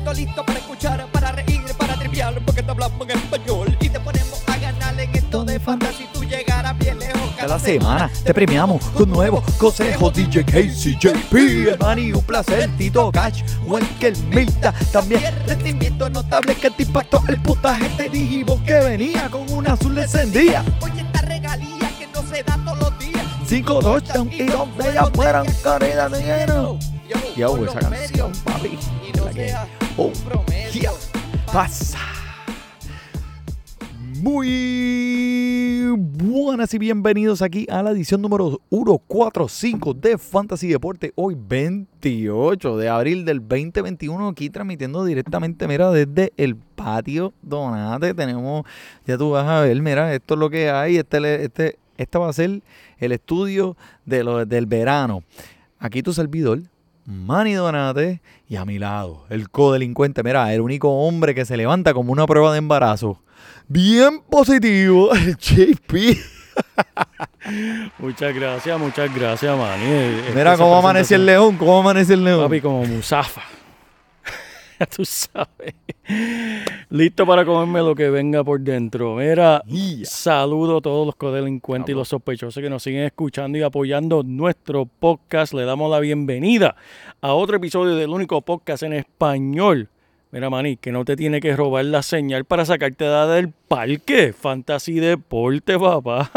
Siento listo para escuchar, para reír, para triviar, porque te hablamos en español y te ponemos a ganar en esto de fantasy. Tú llegarás bien lejos Cada semana te premiamos con nuevos consejos. DJ Casey, JP, el Manny, un placer. Tito Cash, Wenkel Milta, también. Rendimiento notable que te impactó el puntaje. Te dijimos que venía con una azul encendida. Oye, esta regalía que no se da todos los días. Cinco touchdowns y dos de ellas fueran corridas de lleno. Yo, esa canción, papi. Y no Pasa. Muy buenas y bienvenidos aquí a la edición número 145 de Fantasy Deporte. Hoy 28 de abril del 2021 aquí transmitiendo directamente, mira, desde el patio Donate. Tenemos, ya tú vas a ver, mira, esto es lo que hay. Este, este, este va a ser el estudio de lo, del verano. Aquí tu servidor, Manny Donate, y a mi lado, el codelincuente, mira, el único hombre que se levanta como una prueba de embarazo. Bien positivo, el JP. Muchas gracias, muchas gracias, Manny. Mira cómo amanece el león, cómo amanece el león. Papi, como Musafa. Ya tú sabes. Listo para comerme lo que venga por dentro. Mira, saludo a todos los codelincuentes y los sospechosos que nos siguen escuchando y apoyando nuestro podcast. Le damos la bienvenida a otro episodio del único podcast en español. Mira, Manny, que no te tiene que robar la señal para sacarte de del parque. Fantasy Deporte, papá.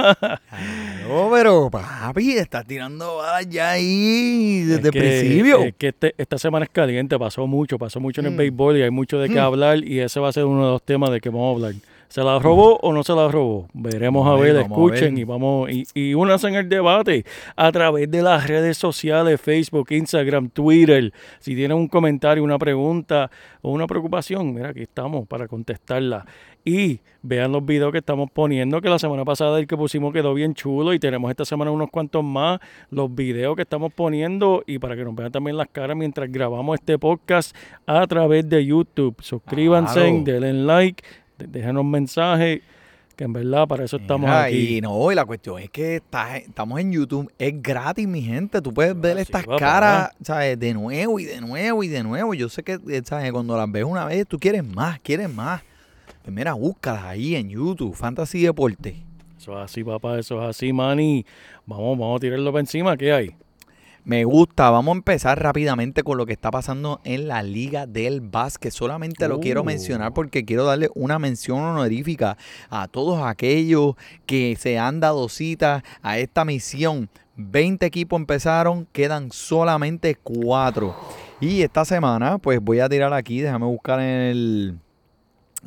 No, pero papi, estás tirando balas ya ahí desde Es el que- principio. Es que este- esta semana es caliente, pasó mucho, pasó mucho en el Mm. béisbol y hay mucho de qué Mm. hablar y ese va a ser uno de los temas de que vamos a hablar. ¿Se la robó o no se la robó? Veremos a ver, a escuchen ver. y vamos y, y únanse en el debate a través de las redes sociales, Facebook, Instagram, Twitter. Si tienen un comentario, una pregunta o una preocupación, mira, aquí estamos para contestarla. Y vean los videos que estamos poniendo, que la semana pasada el que pusimos quedó bien chulo y tenemos esta semana unos cuantos más, los videos que estamos poniendo y para que nos vean también las caras mientras grabamos este podcast a través de YouTube. Suscríbanse, Claro. denle like, déjenos mensajes, que en verdad para eso estamos Mira, aquí. Y no, y la cuestión es que está- estamos en YouTube, es gratis, mi gente. Tú puedes ver sí, estas papá. caras, ¿sabes? De nuevo y de nuevo y de nuevo. Yo sé que, eh, ¿sabes? Cuando las ves una vez, tú quieres más, quieres más. Pues mira, búscalas ahí en YouTube, Fantasy Deporte. Eso es así, papá, eso es así, Manny. Vamos, vamos a tirarlo para encima, ¿qué hay? Me gusta, vamos a empezar rápidamente con lo que está pasando en la Liga del Básquet. Solamente lo quiero mencionar porque quiero darle una mención honorífica a todos aquellos que se han dado cita a esta misión. 20 equipos empezaron, quedan solamente 4. Y esta semana, pues voy a tirar aquí, déjame buscar en el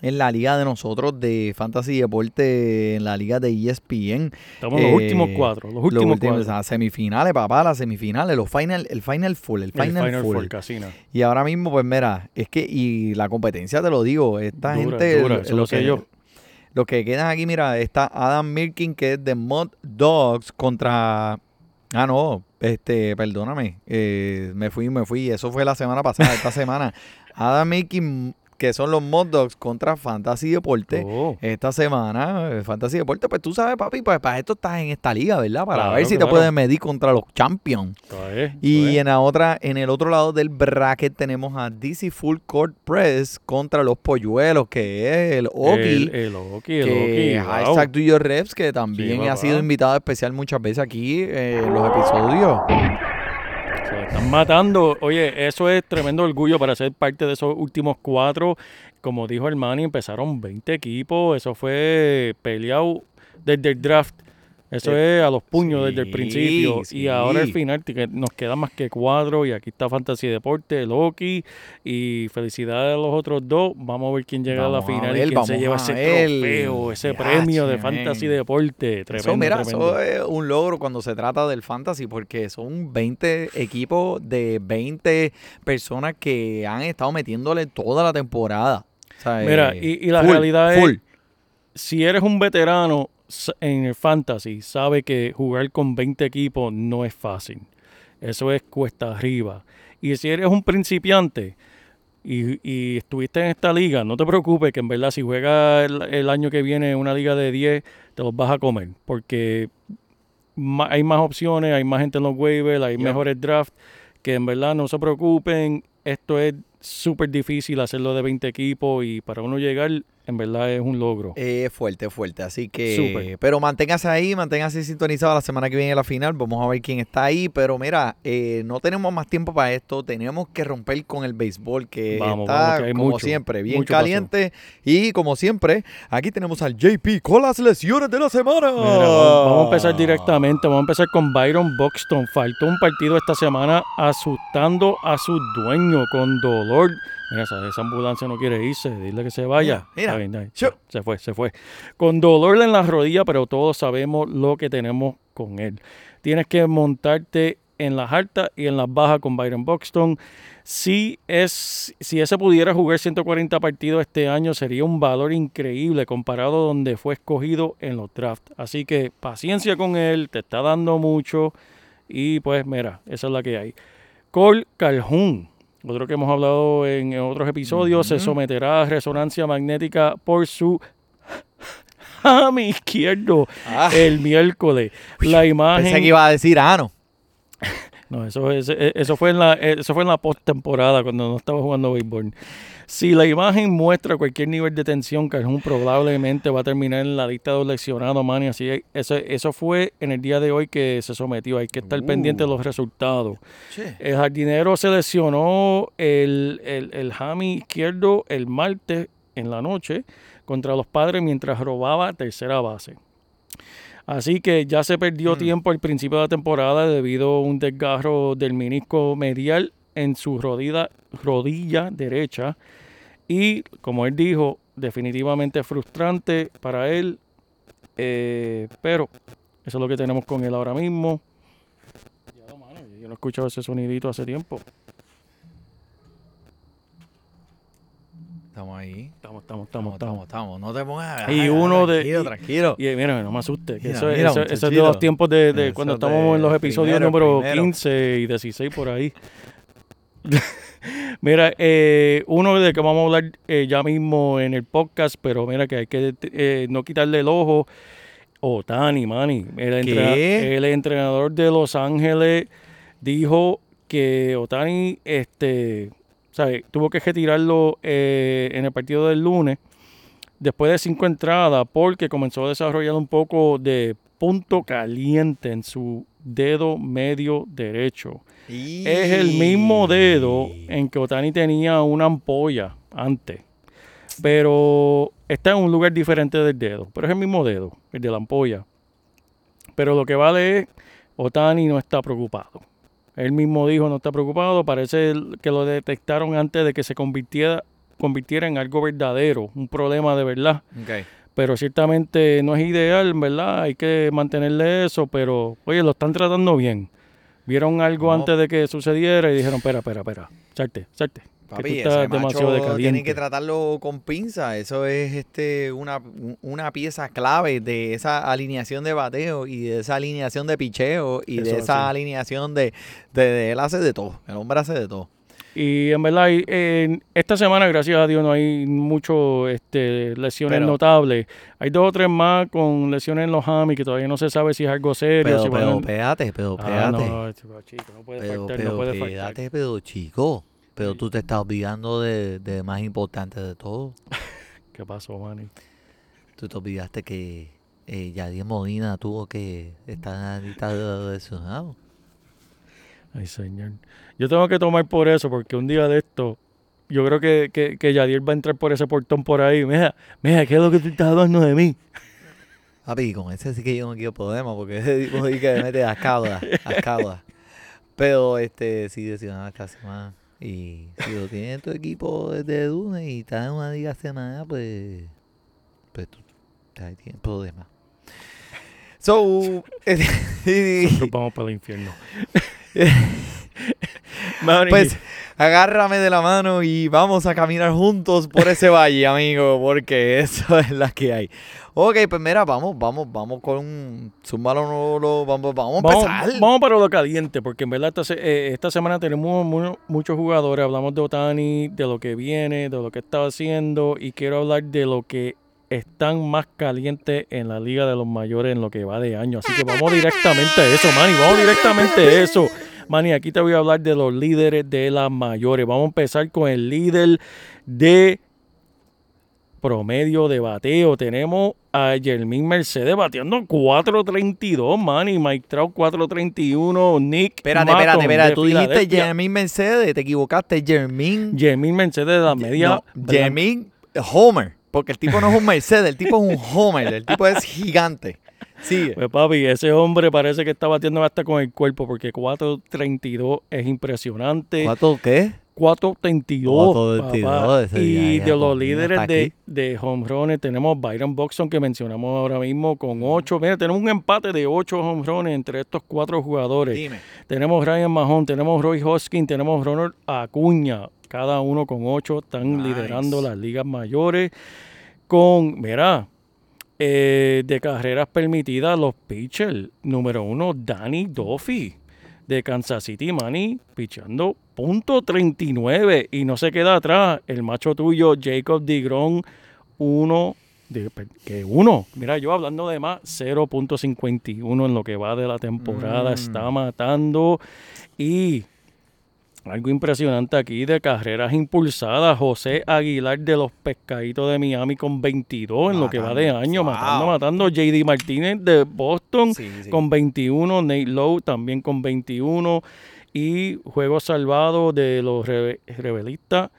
en la liga de nosotros de Fantasy Deporte, en la liga de ESPN. Estamos en los Eh, últimos cuatro, los Los últimos últimos, cuatro. las semifinales, papá, las semifinales, los final, el final full, el El final, full. Four, Casino. Y ahora mismo, pues mira, es que, y la competencia te lo digo, esta Dura, gente, dura, lo- lo que, yo. Los que quedan aquí, mira, está Adam Mirkin, que es de Mod Dogs contra. Ah, no, este, perdóname, eh, me fui, me fui, eso fue la semana pasada, esta semana. Adam Mirkin, que son los Mod Dogs contra Fantasy Deporte. Oh, Esta semana, eh, Fantasy Deporte, pues tú sabes, papi, pues para esto estás en esta liga, ¿verdad? Para Claro, ver si te puedes medir contra los champions. Y en la otra, en el otro lado del bracket tenemos a DC Full Court Press contra los polluelos, que es el Oki. El, el Oki, el que Oki, wow. hashtag Your Reps, que también Sí, ha sido invitado especial muchas veces aquí eh, en los episodios. Están matando. Oye, eso es tremendo orgullo para ser parte de esos últimos cuatro. Como dijo el Manny, empezaron 20 equipos. Eso fue peleado desde el draft. Eso Eh, es a los puños desde el principio. sí. Y ahora al final que nos quedan más que cuatro. Y aquí está Fantasy Deporte, Loki. Y felicidades a los otros dos. Vamos a ver quién llega Vamos a la final ver, y quién se lleva ese trofeo, ese premio de Fantasy men. Deporte. Tremendo, eso, mira, tremendo. eso es un logro cuando se trata del fantasy, porque son 20 equipos de 20 personas que han estado metiéndole toda la temporada. O sea, Mira, eh, y, y la full, realidad full. es si eres un veterano en el fantasy, sabe que jugar con 20 equipos no es fácil. Eso es cuesta arriba. Y si eres un principiante y, y estuviste en esta liga, no te preocupes que en verdad si juegas el, el año que viene una liga de 10, te los vas a comer. Porque hay más opciones, hay más gente en los waivers, hay mejores drafts. Que en verdad no se preocupen. Esto es súper difícil hacerlo de 20 equipos y para uno llegar, en verdad es un logro. Es fuerte, fuerte. Así que. Súper. Pero manténgase ahí, manténgase sintonizado la semana que viene la final. Vamos a ver quién está ahí. Pero mira, eh, no tenemos más tiempo para esto. Tenemos que romper con el béisbol, que Vamos, está, vamos, que hay como mucho, siempre, bien caliente. Y como siempre, aquí tenemos al JP con las lesiones de la semana. Mira, vamos a empezar directamente. Vamos a empezar con Byron Buxton. Faltó un partido esta semana asustando a su dueño con dolor. Esa, esa ambulancia no quiere irse. Dile que se vaya. Mira. Se fue, se fue. Con dolor en la rodilla, pero todos sabemos lo que tenemos con él. Tienes que montarte en las altas y en las bajas con Byron Buxton. Si, es, si ese pudiera jugar 140 partidos este año, sería un valor increíble comparado a donde fue escogido en los drafts. Así que paciencia con él, te está dando mucho. Y pues mira, esa es la que hay. Cole Calhoun, otro que hemos hablado en, otros episodios, se someterá a resonancia magnética por su mi izquierdo Ah, el miércoles. La imagen. pensé que iba a decir ah, no. Eso, es- eh, eso fue en la, eh, eso fue en la postemporada cuando no estaba jugando béisbol. Si la imagen muestra cualquier nivel de tensión, Calhoun probablemente va a terminar en la lista de los lesionados, man. y Así es- eso, eso fue en el día de hoy que se sometió. Hay que estar Uh. pendiente de los resultados. Che. El jardinero se lesionó el, el, el hammy izquierdo el martes en la noche contra los padres mientras robaba tercera base. Así que ya se perdió Mm. tiempo al principio de la temporada debido a un desgarro del menisco medial en su rodilla, rodilla derecha. Y como él dijo, definitivamente frustrante para él. eh, pero eso es lo que tenemos con él ahora mismo. Yo no he escuchado ese sonidito hace tiempo. Estamos ahí. Estamos, estamos, estamos, Estamos, estamos. No te pongas. Y uno de- Tranquilo, tranquilo. Y mira, no me asuste. que Mira, eso, es de los tiempos de, cuando es estamos en los episodios número primero. 15 y 16 por ahí. mira, eh, uno de que vamos a hablar eh, ya mismo en el podcast, pero mira que hay que eh, no quitarle el ojo. Otani, entrena- ¿Qué? el entrenador de Los Ángeles dijo que Otani este, ¿sabe? tuvo que retirarlo eh, en el partido del lunes después de cinco entradas porque comenzó a desarrollar un poco de punto caliente en su dedo medio derecho. Es el mismo dedo en que Otani tenía una ampolla antes. Pero está en un lugar diferente del dedo. Pero es el mismo dedo, el de la ampolla. Pero lo que vale es, Otani no está preocupado. Él mismo dijo no está preocupado. Parece que lo detectaron antes de que se convirtiera, convirtiera en algo verdadero, un problema de verdad. Ok. Pero ciertamente no es ideal, ¿verdad? Hay que mantenerle eso, pero oye, lo están tratando bien. Vieron algo No. antes de que sucediera y dijeron, espera, espera, espera, salte, salte. Papi, ese demasiado macho decadente. tienen que tratarlo con pinza. Eso es este una, una pieza clave de esa alineación de bateo y de esa alineación de picheo y de esa alineación de, de, de él hace de todo. El hombre hace de todo. Y en verdad, en esta semana, gracias a Dios, no hay mucho este, lesiones Pero- notables. Hay dos o tres más con lesiones en los hamis que todavía no se sabe si es algo serio. Pero, si van pero, espérate, pero, Ah, espérate. no, chico, no puede pero, faltar, no puede faltar. pero, chico. Pero tú te estás olvidando de, de más importante de todo. ¿Qué pasó, Manny? Tú te olvidaste que eh, Yadier Molina tuvo que estar en la lista de lesionados. Ay, señor. Yo tengo que tomar por eso, porque un día de esto, yo creo que, que, que Yadier va a entrar por ese portón por ahí. Mira, mira, ¿qué es lo que tú estás hablando de mí? Papi, con ese sí que yo no quiero problema, porque ese tipo sí que me mete las cabras, las cabras. Pero este sí lesionado esta semana. Y si lo tienes en tu equipo desde lunes y estás en una liga semana, pues. Pues tú ahí tienes problemas. So. Vamos para el infierno. Pues, agárrame de la mano y vamos a caminar juntos por ese valle, amigo, porque eso es la que hay. Ok, pues mira, vamos, vamos, vamos con Zúmbalo, no, lo- vamos, vamos a Vamos, empezar. vamos para lo caliente, porque en verdad esta, eh, esta semana tenemos mu- muchos jugadores. Hablamos de Otani, de lo que viene, de lo que está haciendo, y quiero hablar de lo que están más calientes en la Liga de los Mayores en lo que va de año. Así que vamos directamente a eso, Manny. Vamos directamente a eso. Manny, aquí te voy a hablar de los líderes de las mayores. Vamos a empezar con el líder de promedio de bateo. Tenemos a Jermín Mercedes bateando 4.32, Manny. Mike Trout 4.31, Nick Espérate, Maton espérate, espérate. Tú dijiste. Jermín Mercedes, te equivocaste. Jermín. Jermín Mercedes de la media. No, Jermín Homer. Porque el tipo no es un Mercedes, el tipo es un Homer. El tipo es gigante. Sigue. Pues papi, ese hombre parece que está batiendo hasta con el cuerpo porque 4.32 es impresionante. ¿Cuánto qué? 4.32. 4.32, papá. ese Y de los líderes de, de home runs tenemos Byron Boxon que mencionamos ahora mismo con 8. Mira, tenemos un empate de 8 home runs entre estos cuatro jugadores. Dime. Tenemos Ryan Mahon, tenemos Roy Hoskin, tenemos Ronald Acuña, cada uno con 8 están Nice. liderando las ligas mayores. Con, mira, eh, de carreras permitidas, los pitchers. Número uno, Danny Duffy de Kansas City, Manny, pichando punto 39 y no se queda atrás el macho tuyo, Jacob DeGrom, uno, de, que uno, mira yo hablando de más, 0.51 en lo que va de la temporada, Mm. está matando y algo impresionante aquí de carreras impulsadas. José Aguilar de los Pescaditos de Miami con 22 en lo que va de año, matando, matando. JD Martínez de Boston Sí, sí. con 21. Nate Lowe también con 21. Y juego salvado de los rebe- rebelistas.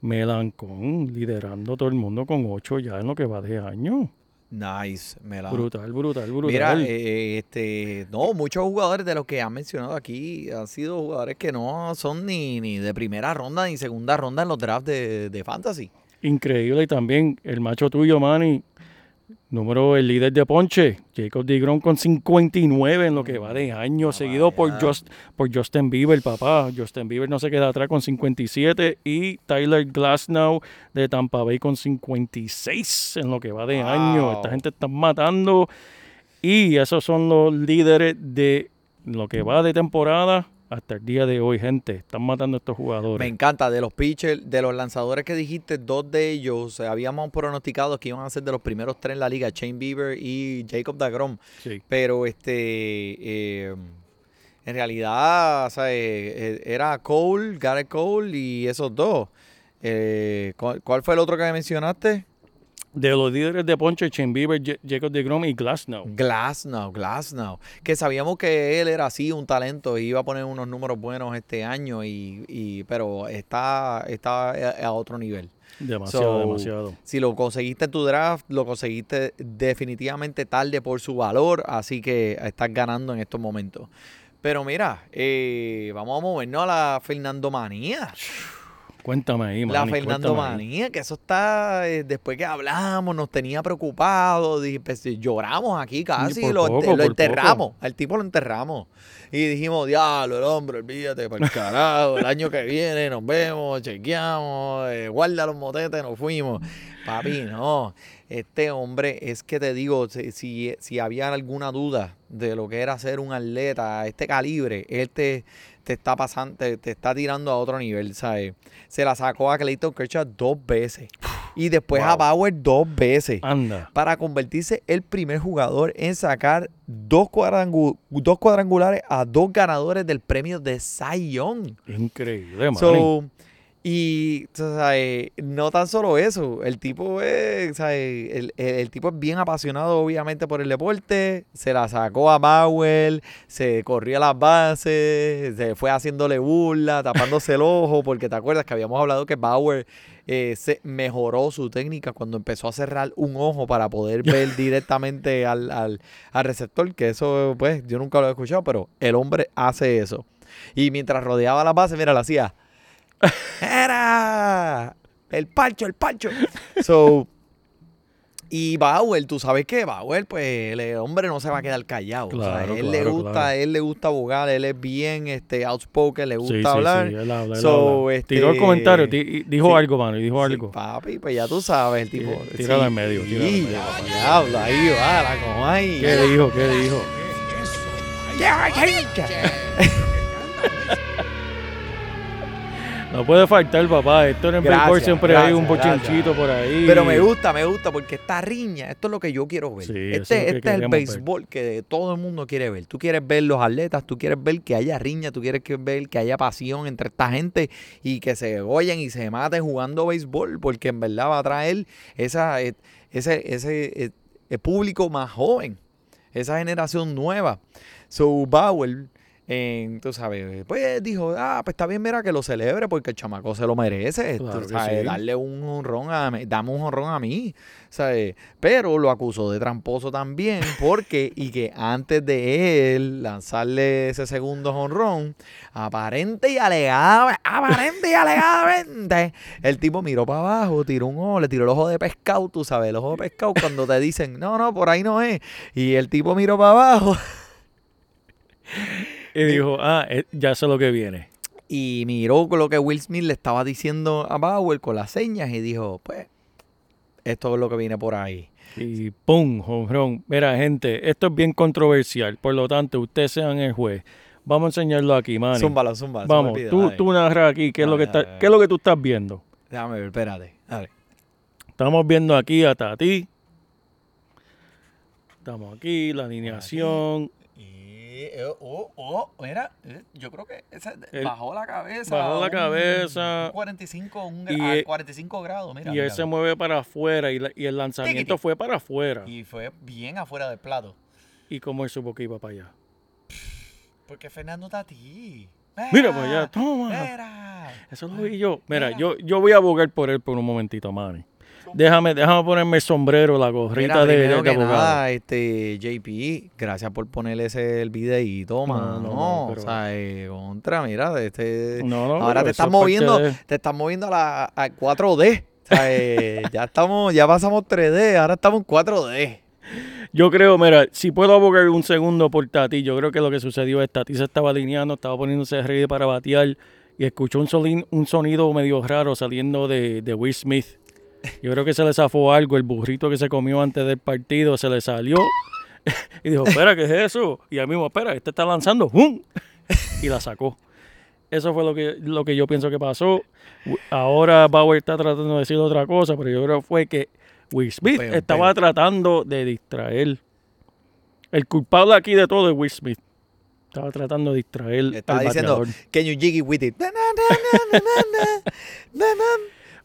Melancón liderando todo el mundo con 8 ya en lo que va de año. Nice. Me la... Brutal, brutal, brutal. Mira, eh, este, no, muchos jugadores de los que han mencionado aquí han sido jugadores que no son ni, ni de primera ronda ni segunda ronda en los drafts de, de fantasy. Increíble. Y también el macho tuyo, Manny. Número, el líder de Ponche, Jacob DeGrom con 59 en lo que va de año, seguido por. Just, por Justin Bieber, papá. Justin Bieber no se queda atrás con 57 y Tyler Glasnow de Tampa Bay con 56 en lo que va de año. Esta gente está matando y esos son los líderes de lo que va de temporada hasta el día de hoy, gente. Están matando a estos jugadores. Me encanta, de los pitchers, de los lanzadores que dijiste, dos de ellos eh, habíamos pronosticado que iban a ser de los primeros tres en la liga, Shane Bieber y Jacob DeGrom. Sí. Pero este, eh, en realidad, o sea, eh, era Cole, Garrett Cole y esos dos. Eh, ¿cuál, cuál fue el otro que me mencionaste? De los líderes de Shane Bieber, Ja- Jacob DeGrom y Glasnow. Glasnow, Glasnow. Que sabíamos que él era así, un talento, y iba a poner unos números buenos este año, y, y pero está, está a, a otro nivel. Demasiado, So, demasiado. Si lo conseguiste en tu draft, lo conseguiste definitivamente tarde por su valor, así que estás ganando en estos momentos. Pero mira, eh, vamos a movernos a la Fernando Manía. Cuéntame ahí, La Manny, Fernando cuéntame ahí. Manía, que eso está, eh, después que hablamos, nos tenía preocupados, pues, lloramos aquí casi, por lo, poco, lo por enterramos, al tipo lo enterramos. Y dijimos, diablo, el hombre, olvídate, para el carajo, el año que viene nos vemos, chequeamos, eh, guarda los motetes, nos fuimos. Papi, no, este hombre, es que te digo, si, si, había alguna duda de lo que era ser un atleta a este calibre, él te, te está pasando, te, te está tirando a otro nivel, ¿sabes? Se la sacó a Clayton Kershaw dos veces y después a. Bauer dos veces Anda. para convertirse el primer jugador en sacar dos, cuadrangu- dos cuadrangulares a dos ganadores del premio de Cy Young. Increíble, Manny. So, y sabes, no tan solo eso, el tipo es, ¿sabes? El, el- el tipo es bien apasionado obviamente por el deporte, se la sacó a Bauer, se corría las bases, se fue haciéndole burla, tapándose el ojo, porque te acuerdas que habíamos hablado que Bauer eh, se mejoró su técnica cuando empezó a cerrar un ojo para poder ver directamente al, al, al receptor, que eso pues yo nunca lo he escuchado, pero el hombre hace eso. Y mientras rodeaba la base, mira, lo hacía. ¡Era! El pancho, el pancho. So, Y Bauer, tú sabes que Bauer, pues el hombre no se va a quedar callado. o sea, Claro, él le claro, gusta, claro. él le gusta abogar, él es bien este outspoken, le gusta Sí, hablar. sí, él habla, él So, habla. este, Tiró el comentario, di- dijo algo, mano, dijo algo. papi, pues ya tú sabes, el tipo. Sí, tírala en medio, tírala en medio, diablo, ahí va, la como ahí. ¿Qué dijo? ¿Qué dijo? No puede faltar, papá. Esto en el béisbol siempre hay un gracias, bochinchito por ahí. Pero me gusta, me gusta, porque esta riña, esto es lo que yo quiero ver. Sí, este es este es el ver. béisbol que todo el mundo quiere ver. Tú quieres ver los atletas, tú quieres ver que haya riña, tú quieres ver que haya pasión entre esta gente y que se goyen y se maten jugando béisbol, porque en verdad va a traer esa, eh, ese, ese eh, público más joven, esa generación nueva. So Bauer, eh, tú sabes, pues dijo, ah, pues está bien, mira, que lo celebre porque el chamaco se lo merece. Claro que sabes, sí. darle un honrón a mí, dame un honrón a mí. ¿sabes? Pero lo acusó de tramposo también porque, y que antes de él lanzarle ese segundo honrón, aparente y alegadamente, aparente y alegadamente, el tipo miró para abajo, tiró un ojo, le tiró el ojo de pescado, tú sabes, el ojo de pescado cuando te dicen, no, no, por ahí no es. Y el tipo miró para abajo Y dijo, ah, eh, ya sé lo que viene. y miró con lo que Will Smith le estaba diciendo a Bauer con las señas y dijo, pues, esto es lo que viene por ahí. Y pum, jonrón. Mira, gente, esto es bien controversial. Por lo tanto, ustedes sean el juez. Vamos a enseñarlo aquí, Manny. Zúmbalo, zúmbalo. Vamos, tú, tú narras aquí qué es, lo que Dale, está, dale, qué es lo que tú estás viendo. Déjame ver, espérate. Dale. Estamos viendo aquí a Tati. Estamos aquí, la alineación. Eh, oh, oh, mira, eh, yo creo que El- bajó la cabeza. bajó la un- cabeza. un 45, un, Y, a eh, 45 grados, mira. y él mira. se mueve para afuera y, la- y el lanzamiento Tiquiti. fue para afuera. Y fue bien afuera del plato. Y como él supo que iba para allá. Porque Fernando Tati. Mira para allá, toma. Eso lo vi yo. Mira, Mira. yo, yo voy a abogar por él por un momentito, Manny. Déjame, déjame ponerme el sombrero, la gorrita Mira, de, de que abogado. nada, este, JP, gracias por ponerle ese el videíto, No, mano. no, No, no, pero- O sea, eh, contra, mira, este, No, no, ahora te estás moviendo, de- te estás moviendo a la a 4D. O sea, eh, ya estamos, ya pasamos 3D, ahora estamos en 4D. Yo creo, mira, si puedo abogar un segundo por Tati, yo creo que lo que sucedió es Tati se estaba alineando, estaba poniéndose ready para batear y escuchó un, solín- un sonido medio raro saliendo de, de Will Smith. Yo creo que se le zafó algo, el burrito que se comió antes del partido se le salió y dijo, espera, ¿qué es eso? Y al mismo, espera, este está lanzando, ¡Jum! y la sacó. Eso fue lo que, lo que yo pienso que pasó. Ahora Bauer está tratando de decir otra cosa, pero yo creo que fue que Will Smith estaba tratando de distraer. El culpable aquí de todo es Will Smith. Estaba tratando de distraer Estaba al diciendo, bateador. can you jiggy with it?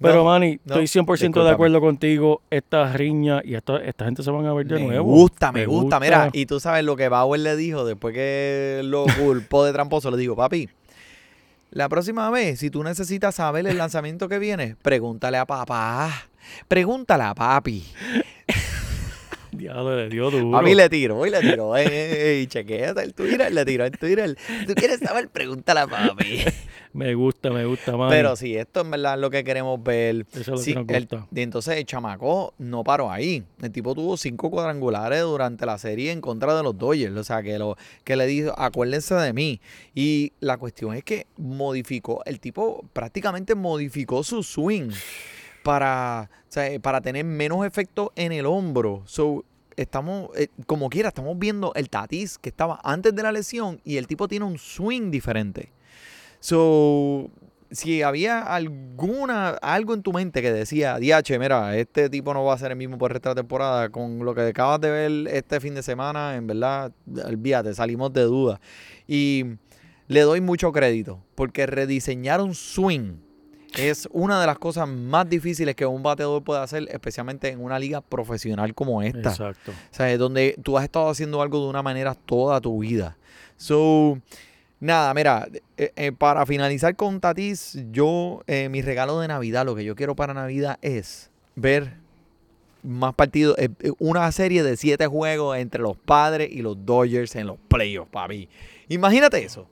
Pero, No, Manny, no, estoy 100% de discúlpame. acuerdo contigo. Esta riña y esta, esta gente se van a ver de me nuevo. gusta, me, gusta. Mira, y tú sabes lo que Bauer le dijo después que lo culpó de tramposo. Le dijo, papi, la próxima vez, si tú necesitas saber el lanzamiento que viene, pregúntale a papá. Pregúntale a papi. Diablo, le dio duro. A mí le tiro, y le tiro. Ey, ey, chequéate el Twitter, le tiro en Twitter. ¿Tú quieres saber? Pregúntale a papi. Me gusta, me gusta, Manny. Pero sí, esto en verdad es lo que queremos ver. Eso es lo Sí, que nos el- gusta. y entonces el chamaco no paró ahí. El tipo tuvo cinco cuadrangulares durante la serie en contra de los Dodgers. O sea, que, lo, que le dijo, acuérdense de mí. Y la cuestión es que modificó, el tipo prácticamente modificó su swing para, sea, para tener menos efecto en el hombro. So, estamos, eh, como quiera, estamos viendo el Tatis que estaba antes de la lesión y el tipo tiene un swing diferente. So, si había alguna, algo en tu mente que decía, DH, mira, este tipo no va a ser el mismo por el temporada, con lo que acabas de ver este fin de semana, en verdad, olvídate, salimos de duda. Y le doy mucho crédito, porque rediseñar un swing es una de las cosas más difíciles que un bateador puede hacer, especialmente en una liga profesional como esta. Exacto. O sea, es donde tú has estado haciendo algo de una manera toda tu vida. So, nada, mira, eh, eh, para finalizar con Tatis, yo, eh, mi regalo de Navidad, lo que yo quiero para Navidad es ver más partidos, una serie de siete juegos entre los padres y los Dodgers en los playoffs, papi. Imagínate eso.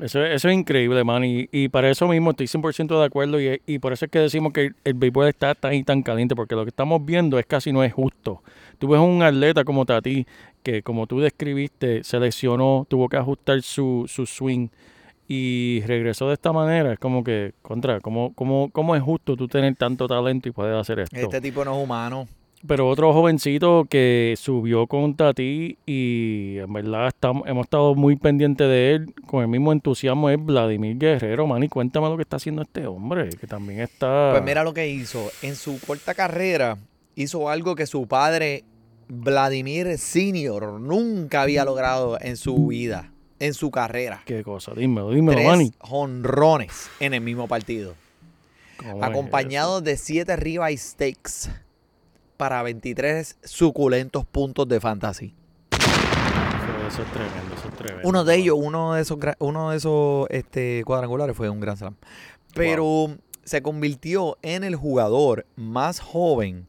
Eso, eso es increíble, man. Y, y para eso mismo estoy 100% de acuerdo. Y, por eso es que decimos que el, béisbol está tan y tan caliente. Porque lo que estamos viendo es casi no es justo. Tú ves un atleta como Tati, que como tú describiste, se lesionó, tuvo que ajustar su, su swing y regresó de esta manera. Es como que, contra, ¿cómo, cómo, cómo es justo tú tener tanto talento y poder hacer esto? Este tipo no es humano. Pero otro jovencito que subió con Tati y en verdad estamos, hemos estado muy pendientes de él con el mismo entusiasmo es Vladimir Guerrero, man. Y cuéntame lo que está haciendo este hombre, que también está... Pues mira lo que hizo. En su corta carrera hizo algo que su padre, Vladimir Senior, nunca había logrado en su vida, en su carrera. Qué cosa, dímelo, dímelo, Tres Manny. jonrones en el mismo partido. ¿Cómo es Acompañado de siete ribeye steaks para 23 suculentos puntos de fantasy. Eso, eso es tremendo, eso es tremendo. Uno de ellos, uno de esos, uno de esos este, cuadrangulares fue un Grand Slam. Pero se convirtió en el jugador más joven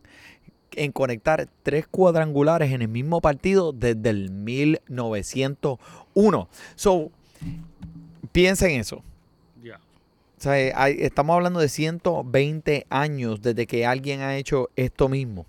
en conectar tres cuadrangulares en el mismo partido desde el 1901. So, piensa en eso. Ya. O sea, hay- estamos hablando de 120 años desde que alguien ha hecho esto mismo.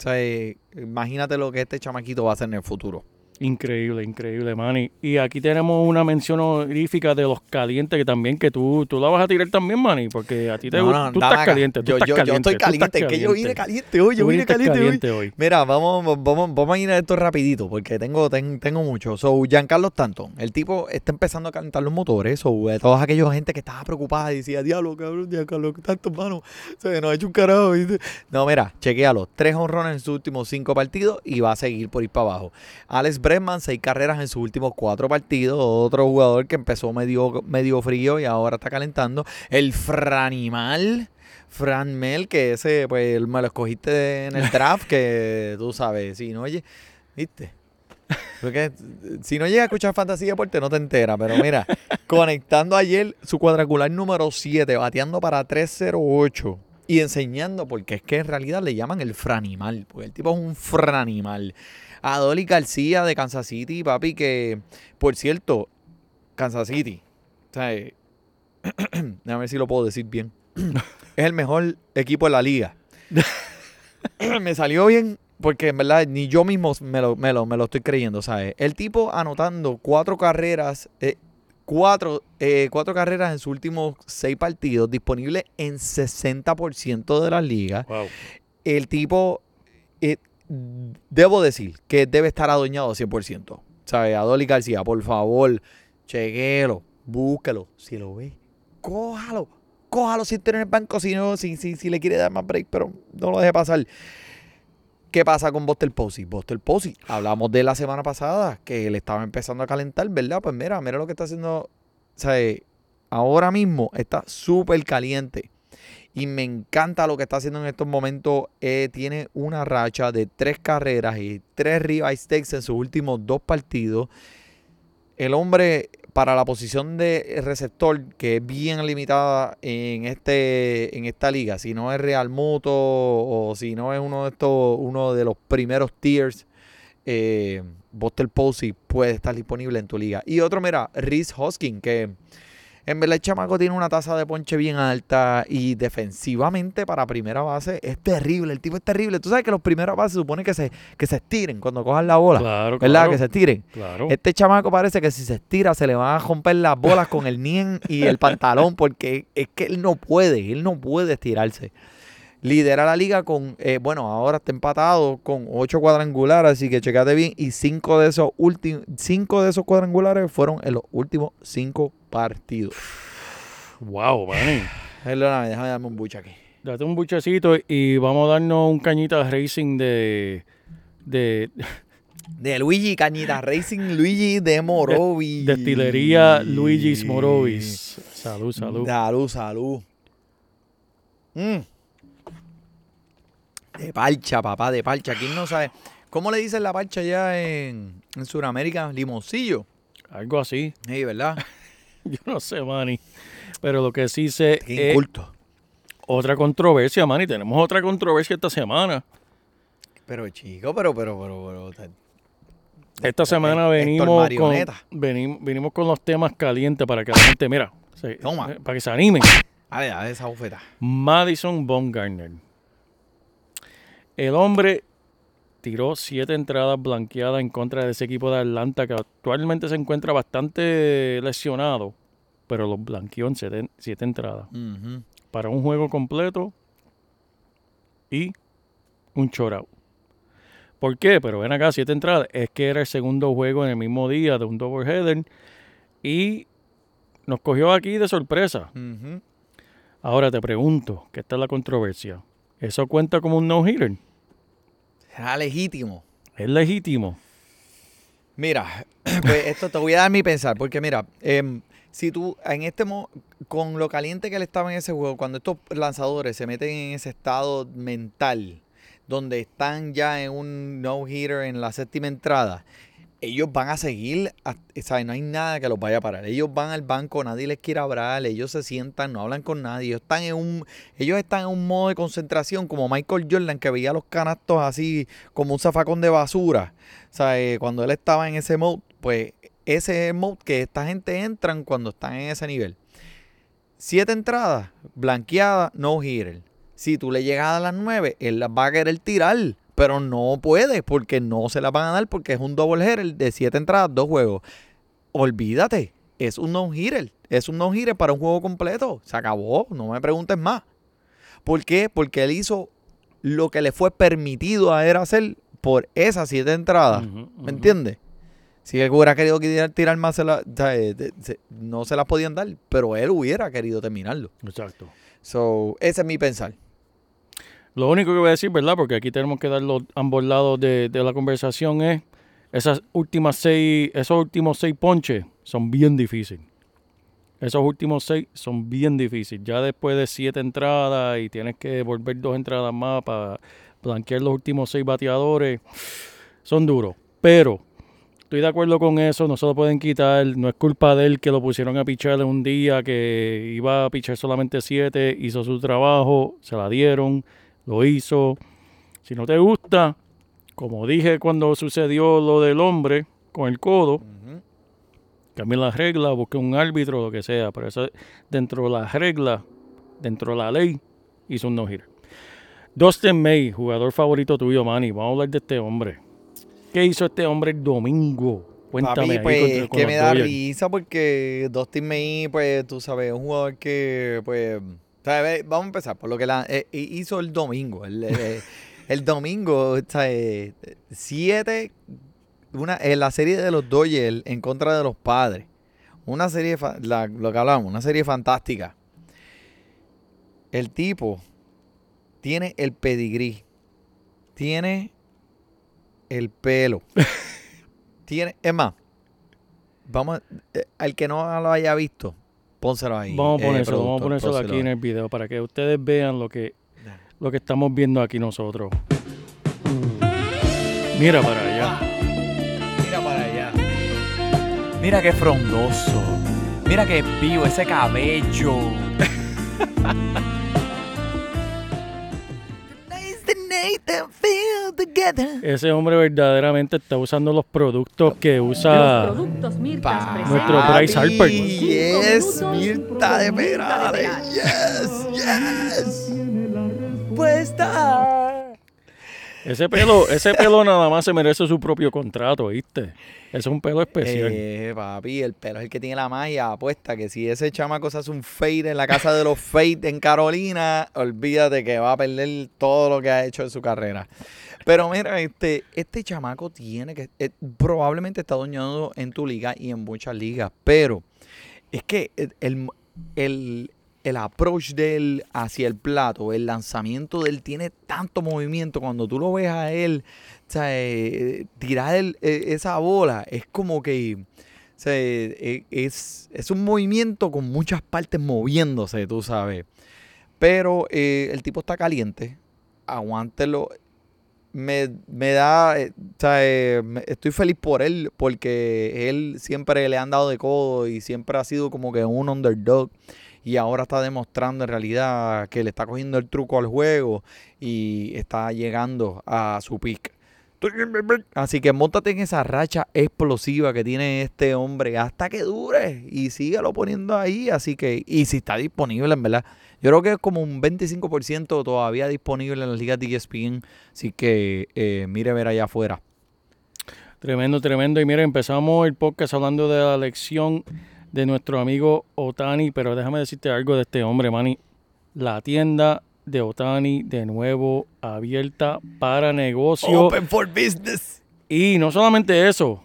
Sea, eh, imagínate lo que este chamaquito va a hacer en el futuro. Increíble, increíble, Manny. Y aquí tenemos una mención honorífica de los calientes que también, que tú, tú la vas a tirar también, Manny, porque a ti te No, no, tú estás caliente, tú yo, estás yo- yo caliente. estoy caliente, que yo vine caliente hoy, yo vine caliente, hoy. caliente hoy. Mira, vamos, vamos, vamos a ir a esto rapidito porque tengo, ten- tengo mucho. So, Giancarlo Stanton, el tipo está empezando a calentar los motores. So, de toda aquella gente que estaba preocupada y decía, diablo, cabrón, Giancarlo Stanton, mano, se nos ha hecho un carajo. ¿viste?". No, mira, chequéalo. Tres honrones en sus últimos cinco partidos y va a seguir por ir para abajo. Alex Bregman, seis carreras en sus últimos cuatro partidos. Otro jugador que empezó medio, medio frío y ahora está calentando. El Franimal. Fran Mel, que ese, pues, me lo escogiste en el draft, que tú sabes, si no, oye, ¿viste? Porque si no llega a escuchar Fantasy Deporte no te enteras, pero mira, conectando ayer su cuadrangular número 7, bateando para 308 y enseñando, porque es que en realidad le llaman el franimal, porque el tipo es un franimal. A Dolly García de Kansas City, papi, que, por cierto, Kansas City, o sea, eh, déjame ver si lo puedo decir bien, es el mejor equipo de la liga. me salió bien porque en verdad ni yo mismo me lo, me lo, me lo estoy creyendo, ¿sabes? El tipo anotando cuatro carreras, eh, cuatro, eh, cuatro carreras en sus últimos seis partidos, disponible en 60% de las ligas. Wow. El tipo, eh, debo decir que debe estar adueñado 100%. ¿Sabes? Adoli García, por favor, chequelo, búscalo. Si lo ve, cójalo. Cójalo si está en el banco, si no, si, si, le quiere dar más break, pero no lo deje pasar. ¿Qué pasa con Buster Posey? Buster Posey, hablamos de la semana pasada, que él estaba empezando a calentar, ¿verdad? Pues mira, mira lo que está haciendo. Sea, ahora mismo está súper caliente. Y me encanta lo que está haciendo en estos momentos. Eh, tiene una racha de tres carreras y tres ribeye steaks en sus últimos dos partidos. El hombre para la posición de receptor, que es bien limitada en este en esta liga, si no es Real Muto o si no es uno de estos, uno de los primeros tiers, eh, Buster Posey puede estar disponible en tu liga. Y otro, mira, Reese Hoskin, que en verdad el chamaco tiene una tasa de ponche bien alta y defensivamente para primera base es terrible. El tipo es terrible. Tú sabes que los primeros bases se supone que se, que se estiren cuando cojan la bola. Claro, ¿Verdad? claro. Que se estiren. Claro. Este chamaco parece que si se estira se le van a romper las bolas con el nien y el pantalón porque es que él no puede, él no puede estirarse. Lidera la liga con, eh, bueno, ahora está empatado con ocho cuadrangulares, así que checate bien. Y cinco de esos últimos, cinco de esos cuadrangulares fueron en los últimos cinco partidos. Wow. Perdóname, déjame darme un buche aquí. Date un buchecito y vamos a darnos un cañita racing de. de De Luigi Cañita Racing, Luigi de Morovis. destilería Luigi's Morovis. Salud, salud. Salud, salud. Mm. De parcha, papá, de parcha. ¿Quién no sabe? ¿Cómo le dicen la parcha allá en, en Sudamérica? Limoncillo. Algo así. Sí, ¿verdad? Yo no sé, Manny. Pero lo que sí sé Qué es inculto. otra controversia, Manny. Tenemos otra controversia esta semana. Pero chico, pero, pero, pero, pero. Esta semana venimos con, venimos, venimos con los temas calientes para que la gente, mira, se- Toma. eh, para que se animen. A ver, a ver esa bufeta. Madison Bumgarner. El hombre tiró siete entradas blanqueadas en contra de ese equipo de Atlanta que actualmente se encuentra bastante lesionado, pero los blanqueó en siete, siete entradas. Para un juego completo y un shoutout. ¿Por qué? Pero ven acá, siete entradas. Es que era el segundo juego en el mismo día de un doubleheader y nos cogió aquí de sorpresa. Ahora te pregunto, que esta es la controversia. ¿Eso cuenta como un no-hitter? Será legítimo. ¿Es legítimo? Mira, pues esto te voy a dar mi pensar, porque mira, em, si tú en este mo- con lo caliente que él estaba en ese juego, cuando estos lanzadores se meten en ese estado mental, donde están ya en un no-hitter en la séptima entrada, ellos van a seguir, ¿sabes? no hay nada que los vaya a parar. Ellos van al banco, nadie les quiere hablar, ellos se sientan, no hablan con nadie, ellos están en un, ellos están en un modo de concentración como Michael Jordan que veía los canastos así como un zafacón de basura. Sea, eh, cuando él estaba en ese mode, pues ese es el mode que esta gente entran cuando están en ese nivel. Siete entradas, blanqueada, no hitter. Si tú le llegas a las nueve, él las va a querer tirar, pero no puede porque no se las van a dar porque es un double hitter de siete entradas, dos juegos. Olvídate, es un no hitter. Es un no hitter para un juego completo. Se acabó, no me preguntes más. ¿Por qué? Porque él hizo lo que le fue permitido a él hacer por esas siete entradas. ¿Me entiendes? Si él hubiera querido tirar, más, se la- eh, no se las podían dar, pero él hubiera querido terminarlo. Exacto. So, ese es mi pensar. Lo único que voy a decir, ¿verdad? Porque aquí tenemos que dar los ambos lados de, la conversación es esas últimas seis, esos últimos seis ponches son bien difíciles. Esos últimos seis son bien difíciles. Ya después de siete entradas y tienes que volver dos entradas más para blanquear los últimos seis bateadores, son duros. Pero estoy de acuerdo con eso, no se lo pueden quitar. No es culpa de él que lo pusieron a pichar un día que iba a pichar solamente siete, hizo su trabajo, se la dieron, lo hizo. Si no te gusta, como dije cuando sucedió lo del hombre con el codo, cambien las reglas, busquen un árbitro, lo que sea, pero eso dentro de las reglas, dentro de la ley, hizo un no-hitter. Dustin May, jugador favorito tuyo, Manny, vamos a hablar de este hombre. ¿Qué hizo este hombre el domingo? Cuéntame. Papi, ahí pues, con- con que me da risa porque Dustin May, pues, tú sabes, un jugador que, pues, vamos a empezar por lo que la, eh, hizo el domingo. El, el domingo, ¿sabes? siete, una, en la serie de los Dodgers en contra de los padres. Una serie, la- lo que hablamos, una serie fantástica. El tipo tiene el pedigrí, tiene el pelo, tiene, es más, vamos, eh, al que no lo haya visto, pónselo ahí. Vamos a eh, ponérselo, vamos a ponérselo pónselo aquí en el video para que ustedes vean lo que, lo que estamos viendo aquí nosotros. Mira para allá. Mira para allá. Mira qué frondoso. Mira qué vivo ese cabello. Ese hombre verdaderamente está usando los productos que usa. Productos Mirtas Nuestro Bryce Harper. Yes, Mirta de Perales. Yes, yes. Ese pelo, ese pelo nada más se merece su propio contrato, ¿viste? Es un pelo especial. Eh, papi, el pelo es el que tiene la magia. Apuesta que si ese chamaco se hace un fade en la casa de los fade en Carolina, olvídate que va a perder todo lo que ha hecho en su carrera. Pero mira, este, este chamaco tiene que. eh, probablemente está doñado en tu liga y en muchas ligas. Pero es que el, el, el- approach de él hacia el plato, el lanzamiento de él tiene tanto movimiento. Cuando tú lo ves a él, o sea, eh, tirar el- eh, esa bola es como que o sea, eh, es, es un movimiento con muchas partes moviéndose, tú sabes. Pero eh, el tipo está caliente. Aguántelo. Me, me da, eh, o sea, eh, estoy feliz por él porque él siempre le han dado de codo y siempre ha sido como que un underdog y ahora está demostrando en realidad que le está cogiendo el truco al juego y está llegando a su pick. Así que montate en esa racha explosiva que tiene este hombre hasta que dure y sígalo poniendo ahí. Así que, y si está disponible, en verdad. Yo creo que es como un 25% todavía disponible en las ligas de ESPN. Así que eh, mire ver allá afuera. Tremendo, tremendo. Y mira, empezamos el podcast hablando de la lección de nuestro amigo Otani, pero déjame decirte algo de este hombre, Manny. La tienda de Otani de nuevo abierta para negocio. Open for business. Y no solamente eso,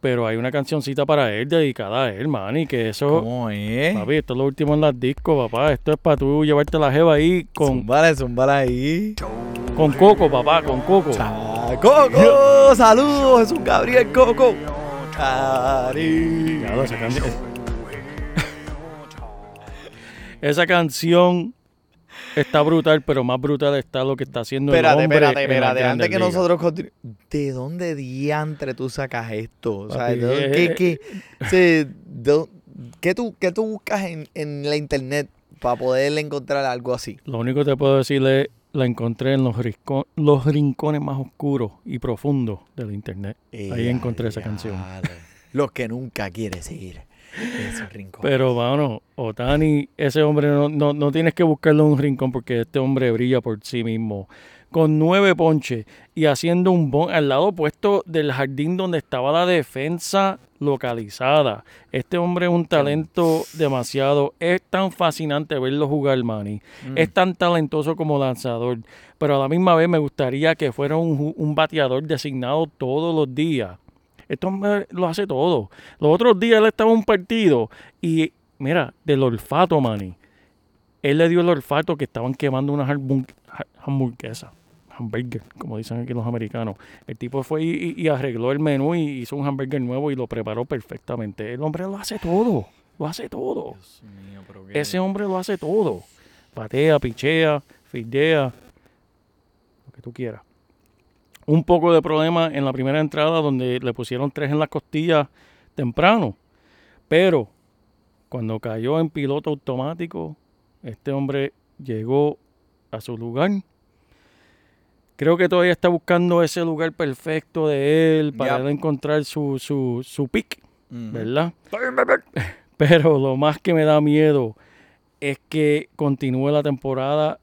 pero hay una cancioncita para él dedicada a él, Manny, que eso... ¿Cómo es? Papi, esto es lo último en las discos, papá. Esto es para tú llevarte la jeva ahí con, Zumbala, zumbala ahí. con coco, papá, con coco. Ah, Coco, saludos, Jesús Gabriel Coco. Esa, canción- está brutal, pero más brutal está lo que está haciendo Espérate, el hombre. espérate, espérate. Grandes Antes que nosotros continuemos. ¿De dónde diantre tú sacas esto? O sea, Papi, ¿de dónde- eh, ¿qué, eh, qué, sí, de- qué tú, qué tú buscas en, en la internet para poder encontrar algo así? Lo único que te puedo decir es, la encontré en los, risco- los rincones más oscuros y profundos del internet. Ahí Eh, encontré esa canción. Los que nunca quieres ir. Rincones. Pero, mano, Otani, ese hombre no, no, no tienes que buscarlo en un rincón porque este hombre brilla por sí mismo. Con nueve ponches y haciendo un bon al lado opuesto del jardín donde estaba la defensa localizada. Este hombre es un talento demasiado. Es tan fascinante verlo jugar, Manny. Es tan talentoso como lanzador. Pero a la misma vez me gustaría que fuera un, un bateador designado todos los días. Este hombre lo hace todo. Los otros días él estaba en un partido y, mira, del olfato, Manny. Él le dio el olfato que estaban quemando unas hambur- ha- hamburguesas. Hamburger, como dicen aquí los americanos. El tipo fue y, arregló el menú y hizo un hamburger nuevo y lo preparó perfectamente. El hombre lo hace todo. Lo hace todo. Ese hombre lo hace todo. Patea, pichea, fildea, lo que tú quieras. Un poco de problema en la primera entrada donde le pusieron tres en las costillas temprano. Pero cuando cayó en piloto automático, este hombre llegó a su lugar. Creo que todavía está buscando ese lugar perfecto de él para Yep. él encontrar su, su, su pick. ¿verdad? Pero lo más que me da miedo es que continúe la temporada.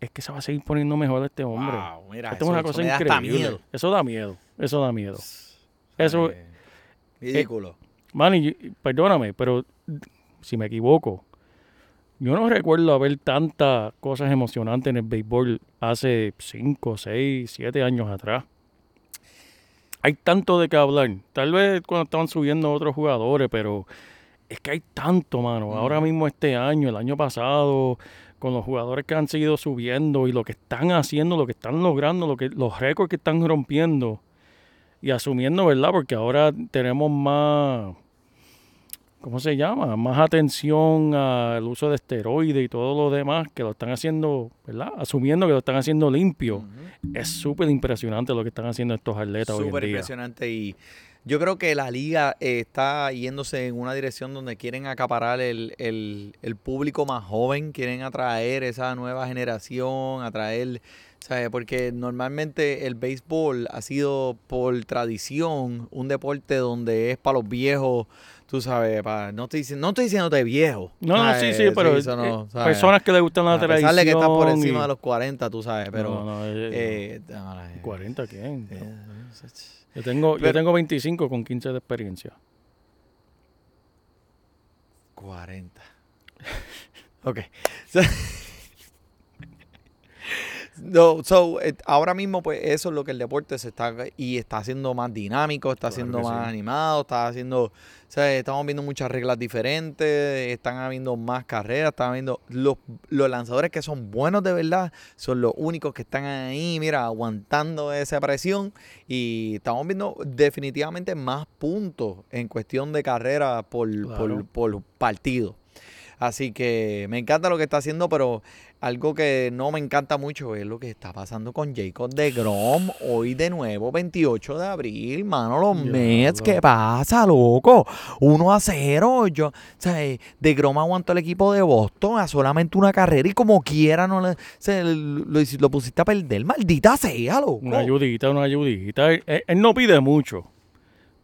Es que se va a seguir poniendo mejor este hombre. Wow, mira, Esto es una eso- cosa eso da increíble. miedo. Eso da miedo. Eso da miedo. Eso, Eh, Ridículo. Manny, yo- perdóname, pero si me equivoco, yo no recuerdo haber tantas cosas emocionantes en el béisbol hace 5, 6, 7 años atrás. Hay tanto de qué hablar. Tal vez cuando estaban subiendo otros jugadores, pero es que hay tanto, mano. Ahora mismo este año, el año pasado, con los jugadores que han seguido subiendo y lo que están haciendo, lo que están logrando, lo que, los récords que están rompiendo y asumiendo, ¿verdad? Porque ahora tenemos más, ¿cómo se llama? Más atención al uso de esteroides y todo lo demás que lo están haciendo, ¿verdad? Asumiendo que lo están haciendo limpio. Es súper impresionante lo que están haciendo estos atletas hoy en Súper día. impresionante y yo creo que la liga eh, está yéndose en una dirección donde quieren acaparar el, el- el público más joven, quieren atraer esa nueva generación, atraer, ¿sabes? Porque normalmente el béisbol ha sido por tradición un deporte donde es para los viejos, tú sabes, para, no, estoy, diciendo- no estoy diciéndote viejo. No, no, sí, sí, pero eso no, eh, ¿sabes? personas que les gustan la a pesar tradición. de que estás por encima y- de los 40, tú sabes, pero... No, no, eh, eh, no, no, eh, 40, ¿quién? Yo tengo, yo pero- tengo 25 con 15 de experiencia. 40. ok. No, so, eh, ahora mismo, pues eso es lo que el deporte se está y está haciendo más dinámico, está Claro haciendo que más sí. animado, está haciendo, o sea, estamos viendo muchas reglas diferentes, están habiendo más carreras, están viendo los, los lanzadores que son buenos de verdad, son los únicos que están ahí, mira, aguantando esa presión y estamos viendo definitivamente más puntos en cuestión de carrera por, por, por partido. Así que me encanta lo que está haciendo, pero algo que no me encanta mucho es lo que está pasando con Jacob de Grom. Hoy de nuevo, 28 de abril, mano, los Diablo. Mets. ¿Qué pasa, loco? 1 a 0. Yo, o sea, eh, de Grom aguantó el equipo de Boston a solamente una carrera y como quiera no le, se, lo, lo pusiste a perder. Maldita sea, loco. Una ayudita, una ayudita. Él no pide mucho,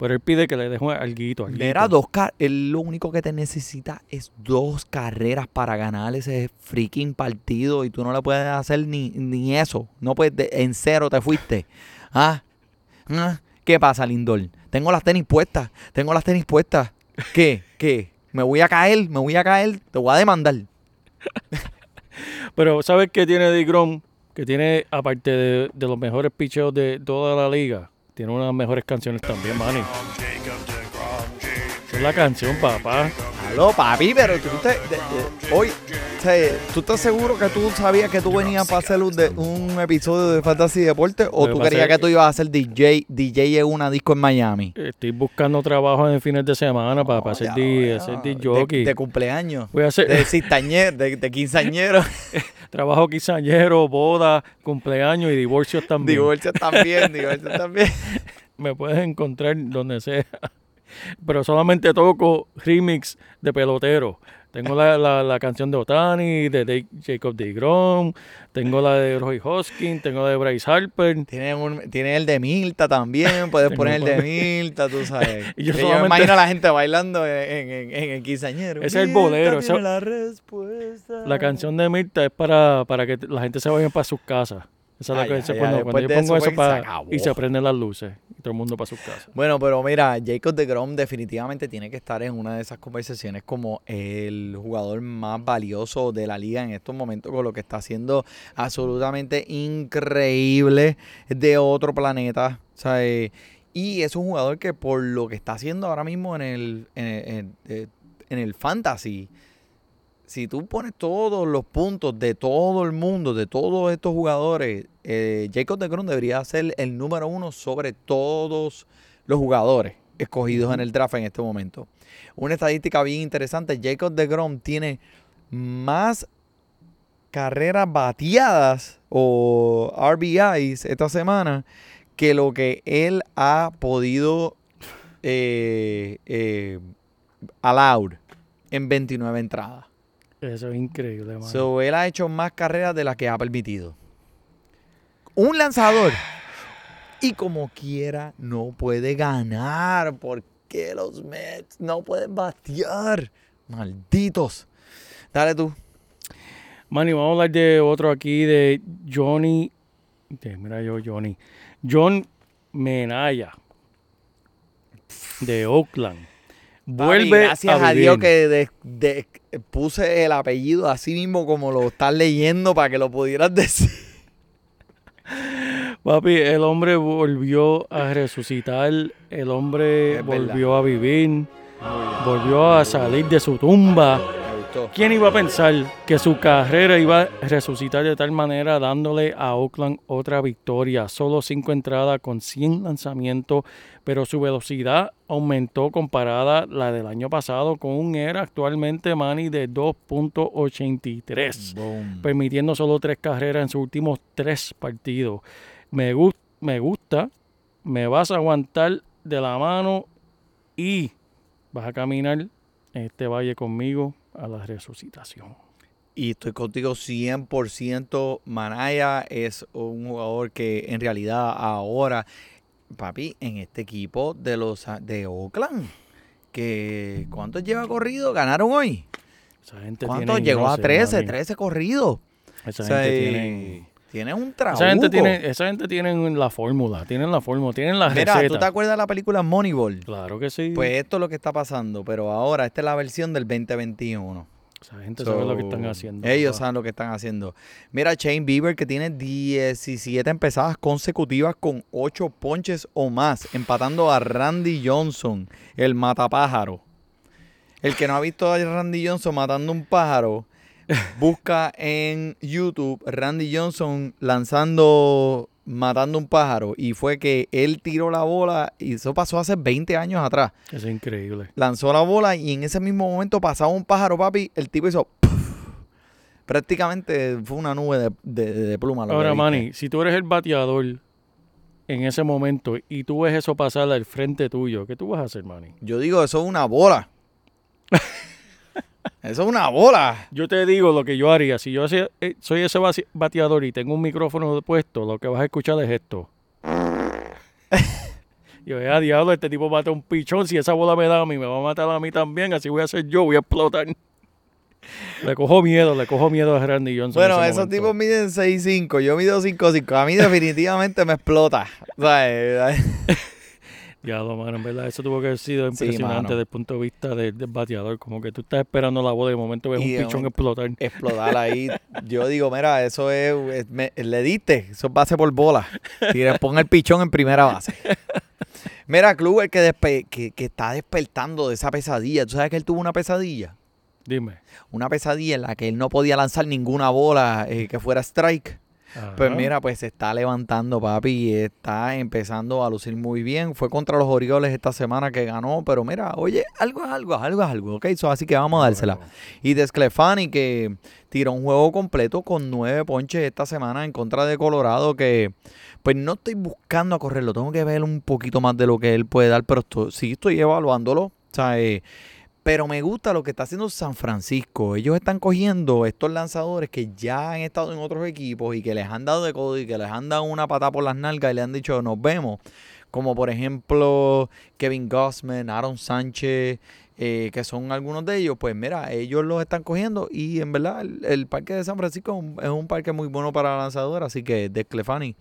pero él pide que le deje alguito. alguito. Mira, dos él lo único que te necesita es dos carreras para ganar ese freaking partido y tú no le puedes hacer ni, ni eso. No puedes, de- en cero te fuiste. ¿Ah? ¿Ah? ¿Qué pasa, Lindor? Tengo las tenis puestas, tengo las tenis puestas. ¿Qué? ¿Qué? Me voy a caer, me voy a caer, te voy a demandar. Pero ¿sabes qué tiene DeGrom? Que tiene, aparte de, de los mejores picheos de toda la liga, tiene unas mejores canciones también, Manny. Es la canción, papá. Aló, papi, pero tú te, de- de- hoy, sea, ¿tú estás seguro que tú sabías que tú venías para hacer un, de- un episodio de Fantasy Deporte o tú es- que tú ibas a ser DJ, DJ en una disco en Miami? Estoy buscando trabajo en fines de semana para, para ya, hacer de, de cumpleaños, Voy a hacer de cistañero, de, de quinceañero, trabajo quinceañero, boda, cumpleaños y divorcios también. divorcio también, divorcio también. Me puedes encontrar donde sea. Pero solamente toco remix de pelotero. Tengo la, la, la canción de Otani, de, de Jacob DeGrom, tengo la de Roy Hoskins, tengo la de Bryce Harper. Tiene, un, tiene el de Milta también, puedes poner el de Milta, tú sabes. Y yo Que solamente- me imagino a la gente bailando en, en, en el quinceañero. Ese es el Milta bolero, eso- la canción de Mirta es para, para que la gente se vaya para sus casas. Esa es la que ya, se ya, cuando, yo pongo eso, eso pues, se para, acabó. y se prenden las luces y todo el mundo para sus casas. Bueno, pero mira, Jacob de Grom definitivamente tiene que estar en una de esas conversaciones como el jugador más valioso de la liga en estos momentos con lo que está haciendo absolutamente increíble de otro planeta. O sea, eh, y es un jugador que por lo que está haciendo ahora mismo en el, en el, en- en el fantasy, si tú pones todos los puntos de todo el mundo, de todos estos jugadores, eh, Jacob de Grom debería ser el número uno sobre todos los jugadores escogidos en el draft en este momento. Una estadística bien interesante, Jacob de Grom tiene más carreras bateadas o RBIs esta semana que lo que él ha podido eh, eh, allowed en 29 entradas. Eso es increíble, mano. So, él ha hecho más carreras de las que ha permitido. Un lanzador. Y como quiera, no puede ganar. porque los Mets no pueden batear? Malditos. Dale tú. Manny, vamos a hablar de otro aquí, de Johnny. de- mira yo, Johnny. John Menaya, de Oakland. Vuelve Papi, gracias a, a, Dios que de- de- puse el apellido así mismo como lo estás leyendo para que lo pudieras decir. Papi, el hombre volvió a resucitar, el hombre verdad. volvió a vivir, volvió a salir de su tumba. ¿Quién iba a pensar que su carrera iba a resucitar de tal manera dándole a Oakland otra victoria? Solo cinco entradas con 100 lanzamientos, pero su velocidad aumentó comparada a la del año pasado con un era actualmente Manny de 2.83 Boom. permitiendo solo tres carreras en sus últimos tres partidos. Me, me gusta, me vas a aguantar de la mano y vas a caminar en este valle conmigo a la resucitación. Y estoy contigo 100%. Manaya es un jugador que en realidad ahora, papi, en este equipo de los de Oakland, que ¿cuántos lleva corrido? ¿Ganaron hoy? ¿Cuántos? Llegó a sé, 13, mami. 13 corridos. Esa O sea, gente tiene... tiene un trabajo. Esa gente tiene, esa gente tiene la fórmula, tienen la fórmula, tienen la Mira, ¿tú te acuerdas de la película Moneyball? Claro que sí. Pues esto es lo que está pasando, pero ahora esta es la versión del 2021. esa gente sabe lo que están haciendo. Ellos saben lo que están haciendo. Mira, Shane Bieber que tiene 17 empezadas consecutivas con 8 ponches o más, empatando a Randy Johnson, el matapájaro. El que no ha visto a Randy Johnson matando un pájaro, busca en YouTube Randy Johnson lanzando, matando un pájaro. Y fue que él tiró la bola, y eso pasó hace 20 años atrás es increíble. lanzó la bola y en ese mismo momento pasaba un pájaro, papi. El tipo hizo. puff, Prácticamente fue una nube de, de, de pluma. lo Ahora. Manny, si tú eres el bateador en ese momento y tú ves eso pasar al frente tuyo, ¿qué tú vas a hacer, Manny? Yo digo, eso es una bola. eso es una bola. Yo te digo lo que yo haría. Si yo hacía- eh, soy ese bateador y tengo un micrófono puesto, lo que vas a escuchar es esto. Yo, a diablo, este tipo mata un pichón. Si esa bola me da a mí, me va a matar a mí también. Así voy a hacer yo, voy a explotar. Le cojo miedo, le cojo miedo a Randy Johnson. en Bueno, esos momento. tipos miden 6'5, yo mido 5'5. A mí definitivamente me explota. O sea, Ya, mano, en verdad, eso tuvo que haber sido impresionante desde el punto de vista del, del bateador. Como que tú estás esperando la bola y de momento ves Y un pichón explotar. explotar ahí. Yo digo, mira, eso es, es- me- le diste, eso es base por bola. Tira, pon el pichón en primera base. Mira, Kluber que, despe- que, que está despertando de esa pesadilla. ¿Tú sabes que él tuvo una pesadilla? Dime. Una pesadilla en la que él no podía lanzar ninguna bola eh, que fuera strike. Pues mira, pues se está levantando, papi, y está empezando a lucir muy bien. Fue contra los Orioles esta semana que ganó, pero mira, oye, algo es algo, algo es algo, ¿ok? So, así que vamos a dársela. Bueno. Y de Sclefani, que tiró un juego completo con nueve ponches esta semana en contra de Colorado, que pues no estoy buscando a correrlo, tengo que ver un poquito más de lo que él puede dar, pero esto- sí estoy evaluándolo, o sea, eh, pero me gusta lo que está haciendo San Francisco. Ellos están cogiendo estos lanzadores que ya han estado en otros equipos y que les han dado de codo y que les han dado una patada por las nalgas y le han dicho nos vemos. Como por ejemplo Kevin Gossman, Aaron Sánchez, eh, que son algunos de ellos. Pues mira, ellos los están cogiendo y en verdad el, parque de San Francisco es un, parque muy bueno para lanzadores. Así que de Clefani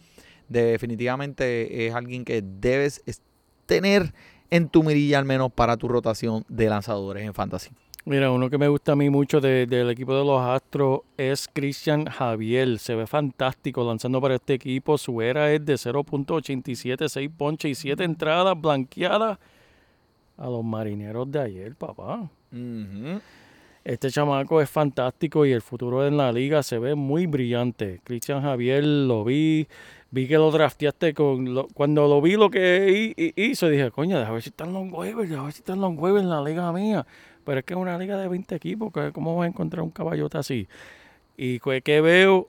definitivamente es alguien que debes es- tener en tu mirilla al menos para tu rotación de lanzadores en fantasy. Mira, uno que me gusta a mí mucho de- del equipo de los Astros es Cristian Javier. Se ve fantástico lanzando para este equipo. Su era es de 0.87, 6 ponches y 7 entradas blanqueadas a los marineros de ayer, papá. Este chamaco es fantástico y el futuro en la liga se ve muy brillante. Cristian Javier lo vi, vi que lo drafteaste con lo- cuando lo vi lo que hi- hi- hizo, dije, coño, déjame ver si están los waivers, déjame ver si están los waivers en la liga mía. Pero es que es una liga de 20 equipos, ¿cómo vas a encontrar un caballote así? Y que, que veo,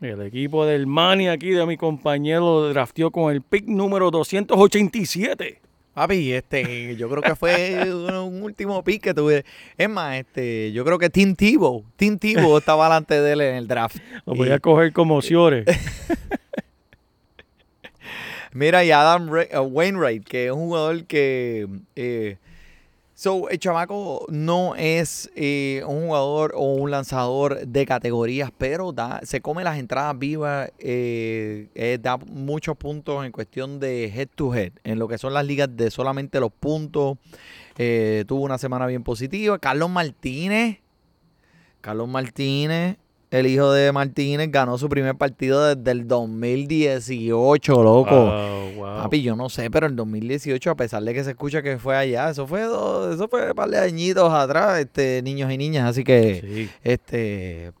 el equipo del Mani aquí de mi compañero lo drafteó con el pick número 287. Papi, este, yo creo que fue un, un último pick que tuve. Es más, este, yo creo que Tim Tebow, Tim Tebow estaba delante de él en el draft. Lo Y- voy a coger como Ciores. Mira, y Adam Ra- eh, Wainwright, que es un jugador que. eh, so, el chamaco no es eh, un jugador o un lanzador de categorías, pero da, se come las entradas vivas, eh, da muchos puntos en cuestión de head to head, en lo que son las ligas de solamente los puntos. Tuvo una semana bien positiva. Carlos Martínez. Carlos Martínez, el hijo de Martínez, ganó su primer partido desde el 2018, loco. Wow, wow. Papi, yo no sé, pero el 2018, a pesar de que se escucha que fue allá, eso fue dos, eso fue un par de añitos atrás, este, niños y niñas. Así que, Sí. este,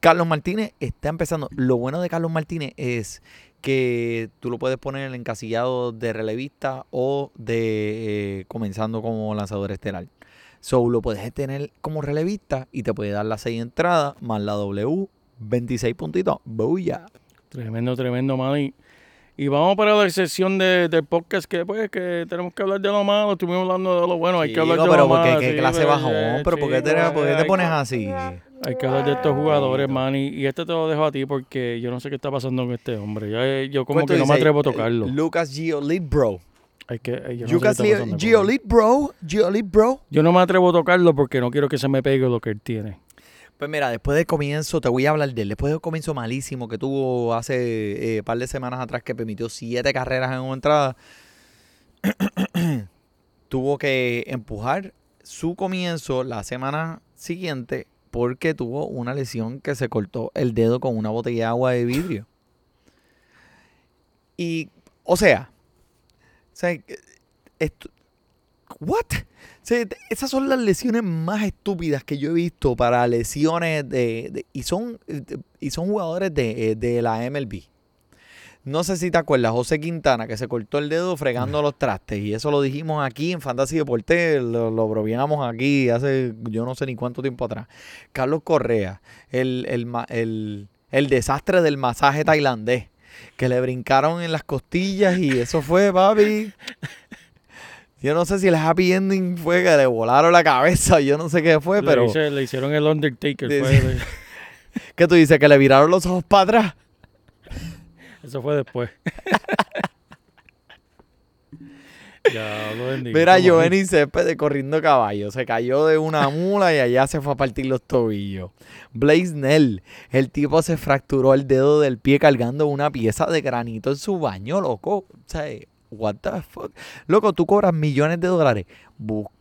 Carlos Martínez está empezando. Lo bueno de Carlos Martínez es que tú lo puedes poner en el encasillado de relevista o de eh, comenzando como lanzador estelar. So, lo puedes tener como relevista y te puede dar las 6 entradas más la W, 26 puntitos. Booyah. Tremendo, tremendo, Manny. Y vamos para la sección de, del podcast que pues que tenemos que hablar de lo malo, estuvimos hablando de lo bueno, hay que hablar Chico, de pero lo ¿por qué? malo. ¿Qué clase pero, bajón? eh, ¿Pero por qué te, por qué te pones que- así? Hay que hablar de estos jugadores, Manny. Y este te lo dejo a ti porque yo no sé qué está pasando con este hombre. Ya, yo como ¿Cuánto que no me atrevo a tocarlo. Eh, Lucas Giolito, bro. Hay que, eh, yo, no. Giolito, bro. Giolito, bro. yo no me atrevo a tocarlo porque no quiero que se me pegue lo que él tiene. Pues mira, después del comienzo, te voy a hablar de él. Después del comienzo malísimo que tuvo hace un par de semanas atrás, que permitió siete carreras en una entrada, tuvo que empujar su comienzo la semana siguiente porque tuvo una lesión que se cortó el dedo con una botella de agua de vidrio. Y, o sea, sea, esto, ¿what? O sea, esas son las lesiones más estúpidas que yo he visto para lesiones de, de- y son y son jugadores de, de la MLB. No sé si te acuerdas, José Quintana, que se cortó el dedo fregando los trastes. Y eso lo dijimos aquí en Fantasy Deporte, lo, lo bromeamos aquí hace yo no sé ni cuánto tiempo atrás. Carlos Correa, el, el, el- el desastre del masaje tailandés, que le brincaron en las costillas y eso fue, papi. Yo no sé si el happy ending fue que le volaron la cabeza, yo no sé qué fue, Le pero... hice- le hicieron el Undertaker. Fue de- ¿Qué tú dices? ¿Que le viraron los ojos para atrás? eso fue después. ya. Mira. Giovanni Céspedes corriendo caballo. Se cayó de una mula y allá se fue a partir los tobillos. Blaze Nell. El tipo se fracturó el dedo del pie cargando una pieza de granito en su baño, loco. O sea, what the fuck. Loco, tú cobras millones de dólares.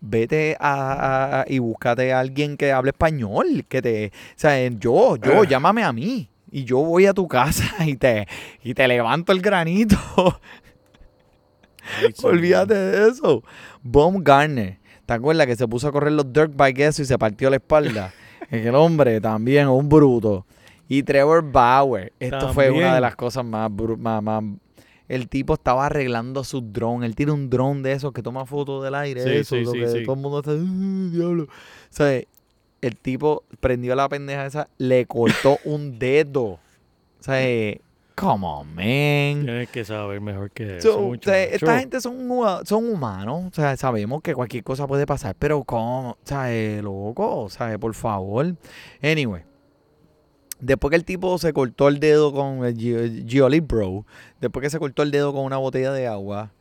Vete a, a- y búscate a alguien que hable español. Que te, o sea, yo, yo, llámame a mí. Y yo voy a tu casa y te, y te levanto el granito. Olvídate de eso. Bob Garner. ¿Te acuerdas que se puso a correr los dirt bike eso y se partió la espalda? El hombre también, un bruto. Y Trevor Bauer. Esto fue una de las cosas más, más, más- El tipo estaba arreglando su dron. Él tiene un dron de esos que toma fotos del aire. Sí, eso, sí, lo sí, que todo el mundo está... "Uh, diablo. O sea, el tipo prendió la pendeja esa, le cortó un dedo. O sea, come on, man. Tienes que saber mejor que eso. So, o muchacho. sea, esta gente son, son humanos, o sea, sabemos que cualquier cosa puede pasar, pero ¿cómo? O sea, eh, loco, o sea, por favor. Anyway, después que el tipo se cortó el dedo con el Gi- Gioli Bro, después que se cortó el dedo con una botella de agua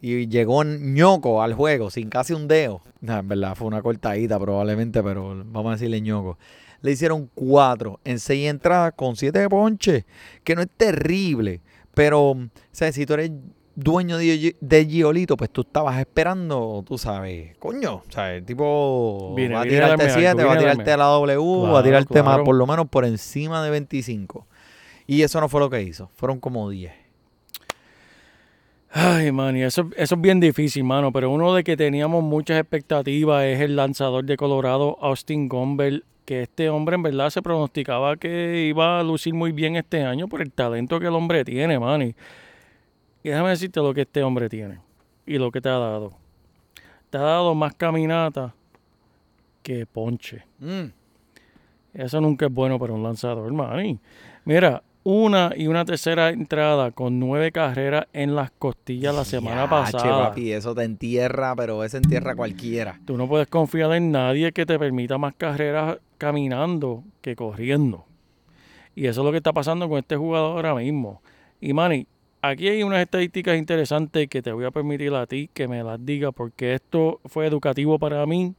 y llegó ñoco al juego sin casi un dedo, nah, en verdad fue una cortadita probablemente, pero vamos a decirle ñoco. Le hicieron cuatro en seis entradas con siete ponches, que no es terrible, pero, o sea, si tú eres dueño de, Gi- de Giolito, pues tú estabas esperando, tú sabes, coño, o sea, el tipo va a tirarte darme 7, algo, va a tirarte a la W, va a Claro, tirarte más, claro. por lo menos por encima de 25. Y eso no fue lo que hizo, fueron como 10. Ay, man, y eso, eso es bien difícil, mano. Pero uno de que teníamos muchas expectativas es el lanzador de Colorado, Austin Gomber, que este hombre en verdad se pronosticaba que iba a lucir muy bien este año por el talento que el hombre tiene, man. Y, y déjame decirte lo que este hombre tiene y lo que te ha dado. Te ha dado más caminata que ponche. Mm. Eso nunca es bueno para un lanzador, man. Mira, una y una tercera entrada con nueve carreras en las costillas la semana Yache, pasada. papi, eso te entierra, pero eso entierra cualquiera. Tú no puedes confiar en nadie que te permita más carreras caminando que corriendo. Y eso es lo que está pasando con este jugador ahora mismo. Y Manny, aquí hay unas estadísticas interesantes que te voy a permitir a ti que me las digas porque esto fue educativo para mí.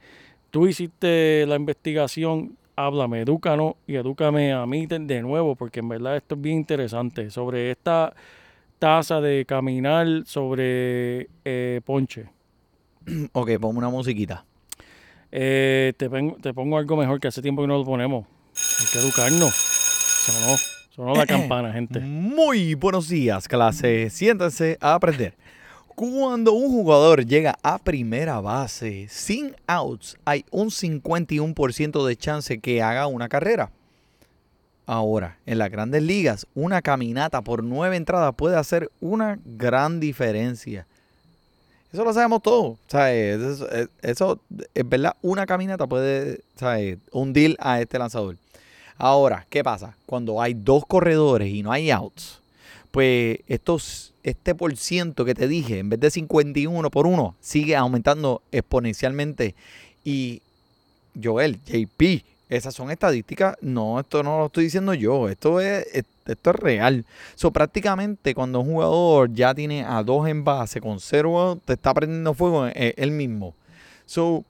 Tú hiciste la investigación, háblame, edúcanos y edúcame a mí de, nuevo porque en verdad esto es bien interesante sobre esta tasa de caminar sobre eh, ponche. Ok, ponme una musiquita. Eh, te, pen- te pongo algo mejor que hace tiempo que no lo ponemos. Hay que educarnos. Sonó, sonó la campana, gente. Muy buenos días, clase. Siéntense a aprender. Cuando un jugador llega a primera base sin outs, hay un 51% de chance que haga una carrera. Ahora, en las grandes ligas, una caminata por nueve entradas puede hacer una gran diferencia. Eso lo sabemos todos. ¿sabes? Eso, es- eso, es verdad, una caminata puede ¿sabes? hundir a este lanzador. Ahora, ¿qué pasa? Cuando hay dos corredores y no hay outs, pues estos, este por ciento que te dije, en vez de 51 por 1, sigue aumentando exponencialmente. Y Joel, JP, esas son estadísticas. No, esto no lo estoy diciendo yo. Esto es, es- esto es real. So, prácticamente cuando un jugador ya tiene a dos en base con cero te está prendiendo fuego eh, él mismo. So,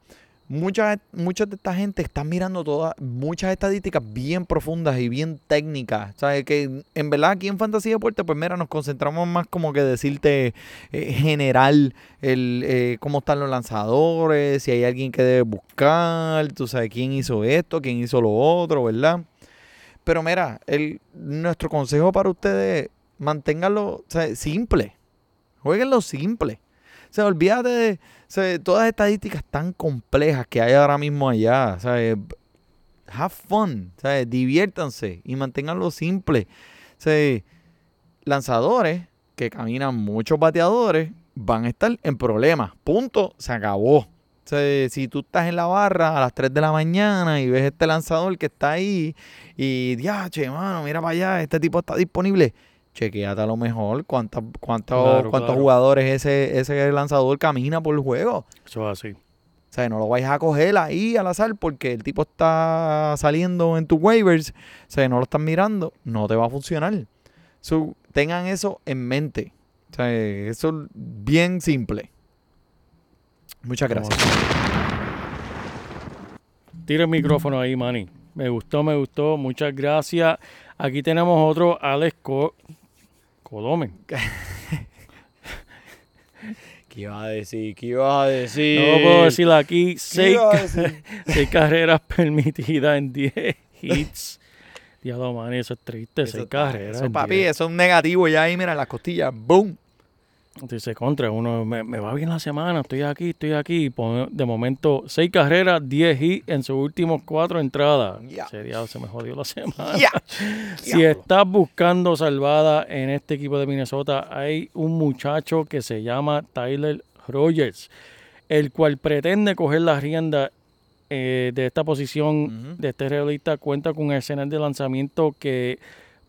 mucha, mucha de esta gente están mirando todas, muchas estadísticas bien profundas y bien técnicas. ¿Sabes? Que en verdad aquí en Fantasía Deporte, pues mira, nos concentramos más como que decirte eh, general el, eh, cómo están los lanzadores, si hay alguien que debe buscar, tú sabes quién hizo esto, quién hizo lo otro, ¿verdad? Pero mira, el, nuestro consejo para ustedes, manténganlo o sea, simple. Jueguenlo simple. Sea, olvídate de todas las estadísticas tan complejas que hay ahora mismo allá. Have fun. Diviértanse y manténganlo simple. Lanzadores que caminan muchos bateadores van a estar en problemas. Punto, se acabó. Si tú estás en la barra a las 3 de la mañana y ves este lanzador que está ahí y, che, mano, mira para allá, este tipo está disponible. Chequeate a lo mejor cuántas, cuántos, Claro, cuántos claro. jugadores ese, ese lanzador camina por el juego. Eso es así. O sea, no lo vayas a coger ahí al azar porque el tipo está saliendo en tus waivers. O sea, no lo están mirando. No te va a funcionar. So, tengan eso en mente. O sea, eso es bien simple. Muchas gracias. Tira el micrófono ahí, Manny. Me gustó, me gustó. Muchas gracias. Aquí tenemos otro Alex Co Colomen. ¿Qué ibas a decir? ¿Qué ibas a decir? No puedo decir aquí. ¿Qué Seis, decir? seis carreras permitidas en 10 hits. Diablo, Manny, eso es triste. Eso seis carreras. Eso, papi, 10. eso es un negativo ya ahí, mira, las costillas. ¡Boom! Dice contra, uno me, me va bien la semana, estoy aquí, estoy aquí. y de momento, seis carreras, 10 hits en sus últimos cuatro entradas. Ese diablo se me jodió la semana. Si estás buscando salvada en este equipo de Minnesota, hay un muchacho que se llama Tyler Rogers, el cual pretende coger la rienda eh, de esta posición de este realista. Cuenta con escenas de lanzamiento que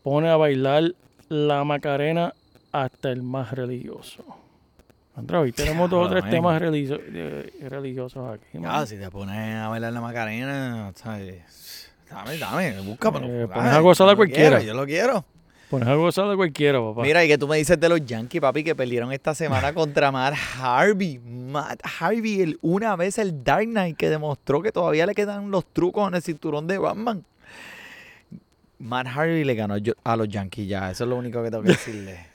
pone a bailar la Macarena hasta el más religioso. Andrés, hoy tenemos dos o tres temas religio- eh, religiosos aquí. man. Ah, si te pones a bailar la Macarena, ¿sabes? Dame, dame, busca. Eh, pones a gozar a cualquiera. quiero, Yo lo quiero. Pones algo de cualquiera, papá. Mira, y que tú me dices de los Yankees, papi, que perdieron esta semana contra Matt Harvey. Matt Harvey, el, una vez el Dark Knight, que demostró que todavía le quedan los trucos en el cinturón de Batman. Matt Harvey le ganó a los Yankees ya, eso es lo único que tengo que decirle.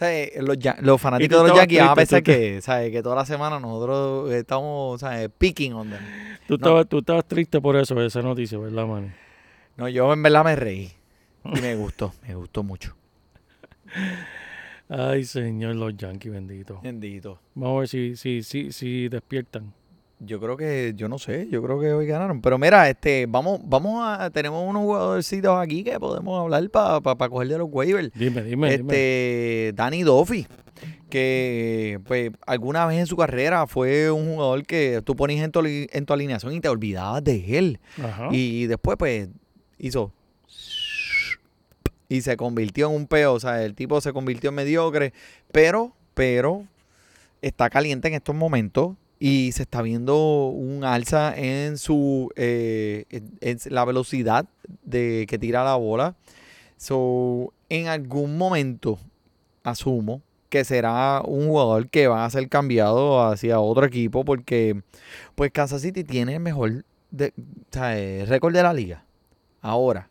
Eh, los, fanáticos de los Yankees van a pensar que, ¿sabes? que toda la semana nosotros estamos ¿sabes? picking on them. Tú, No. estabas, tú estabas triste por eso, esa noticia, ¿verdad, man? No, yo en verdad me reí. Y me gustó, me gustó mucho. Ay, señor, los Yankees, benditos. Bendito. Vamos a ver si, si, si, si despiertan. Yo creo que, yo no sé, yo creo que hoy ganaron. Pero mira, este, vamos, vamos a, tenemos unos jugadorcitos aquí que podemos hablar para pa, coger de los waivers. Dime, dime, dime. Este, Danny Duffy, que pues alguna vez en su carrera fue un jugador que tú ponías en tu, en tu alineación y te olvidabas de él. Ajá. Y después, pues, hizo. Y se convirtió en un peo. O sea, el tipo se convirtió en mediocre. Pero, pero, está caliente en estos momentos. Y se está viendo un alza en su. eh, en, la velocidad de que tira la bola. So, en algún momento, asumo que será un jugador que va a ser cambiado hacia otro equipo. Porque, pues, Kansas City tiene el mejor de, eh, récord de la liga. Ahora,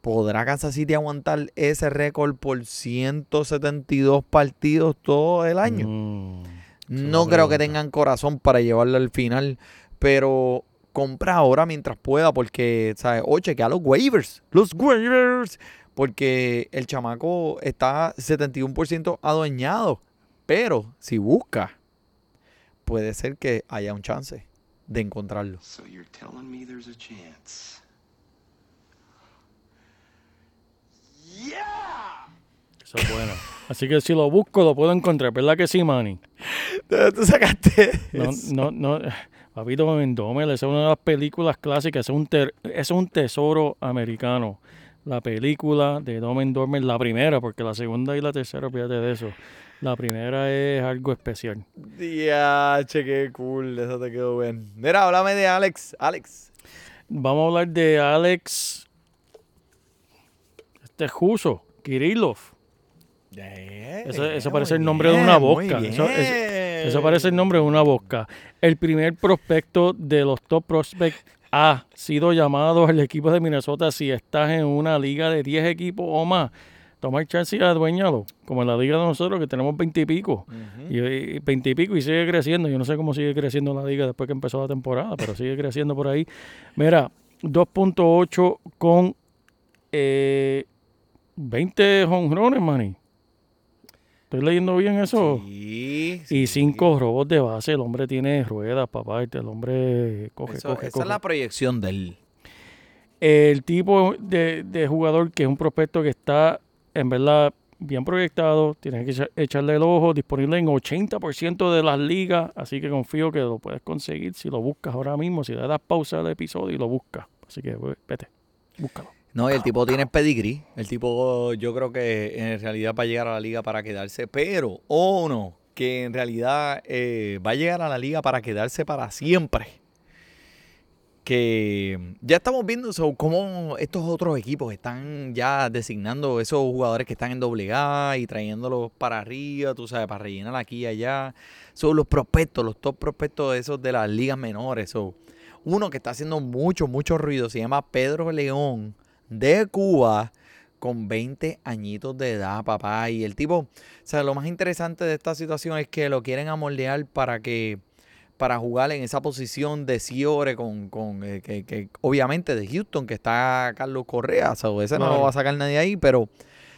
¿podrá Kansas City aguantar ese récord por 172 partidos todo el año? Mm, no creo que tengan corazón para llevarlo al final, pero compra ahora mientras pueda porque, ¿sabes? O chequea los waivers, los waivers, porque el chamaco está 71% adueñado, pero si busca, puede ser que haya un chance de encontrarlo. So you're telling me there's a chance? eso es bueno. Así que si lo busco, lo puedo encontrar. ¿Verdad que sí, Manny? Tú sacaste No, eso. no, no. Papito Endómel, esa es una de las películas clásicas. Es un, ter- ese es un tesoro americano. La película de Dom Endormer, la primera, porque la segunda y la tercera, fíjate de eso. La primera es algo especial. Diache, qué cool, eso te quedó bien. Mira, háblame de Alex. Alex. Vamos a hablar de Alex. Este es Juso, Kirillov. Eso, eso parece el nombre de una vodka. Eso, eso- eso parece el nombre de una vodka. El primer prospecto de los top prospects ha sido llamado al equipo de Minnesota si estás en una liga de 10 equipos o más. Tomar chance y adueñarlo, como en la liga de nosotros que tenemos 20 y pico. Y, y 20 y pico y sigue creciendo. Yo no sé cómo sigue creciendo la liga después que empezó la temporada, pero sigue creciendo por ahí. Mira, 2.8 con eh, 20 jonrones, maní. ¿Estoy leyendo bien eso? Sí, Y sí. cinco robos de base. El hombre tiene ruedas, papá. El hombre coge, Eso- coge, esa coge. es la proyección de él. El tipo de, de jugador que es un prospecto que está, en verdad, bien proyectado, tienes que echa- echarle el ojo, disponible en 80% de las ligas, así que confío que lo puedes conseguir si lo buscas ahora mismo, si le das pausa al episodio y lo buscas. Así que ve- vete, búscalo. No, y el tipo tiene pedigrí. El tipo, yo creo que en realidad va a llegar a la liga para quedarse, pero, o no, que en realidad eh, va a llegar a la liga para quedarse para siempre. Que ya estamos viendo cómo estos otros equipos están ya designando esos jugadores que están en doble A y trayéndolos para arriba, tú sabes, para rellenar aquí y allá. Son los prospectos, los top prospectos de esos de las ligas menores. So, uno que está haciendo mucho, mucho ruido se llama Pedro León de Cuba con 20 añitos de edad, papá. Y el tipo, o sea, lo más interesante de esta situación es que lo quieren amoldear para que para jugar en esa posición de Ciore con, con eh, que, que obviamente de Houston, que está Carlos Correa, o sea, ese no lo va a sacar nadie ahí, pero o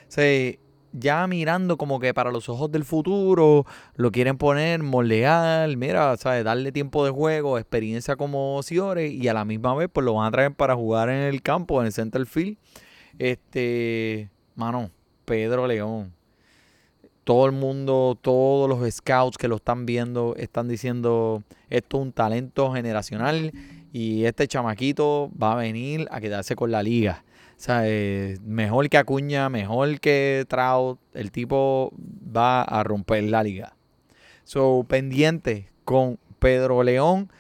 sea, ya mirando como que para los ojos del futuro, lo quieren poner, moldear, mira, ¿sabes? darle tiempo de juego, experiencia como Ciore y a la misma vez pues lo van a traer para jugar en el campo, en el center field. Este, mano, Pedro León. Todo el mundo, todos los scouts que lo están viendo están diciendo esto es un talento generacional y este chamaquito va a venir a quedarse con la liga. O sea, eh, mejor que Acuña, mejor que Trout, el tipo va a romper la liga. So, pendiente con Pedro León.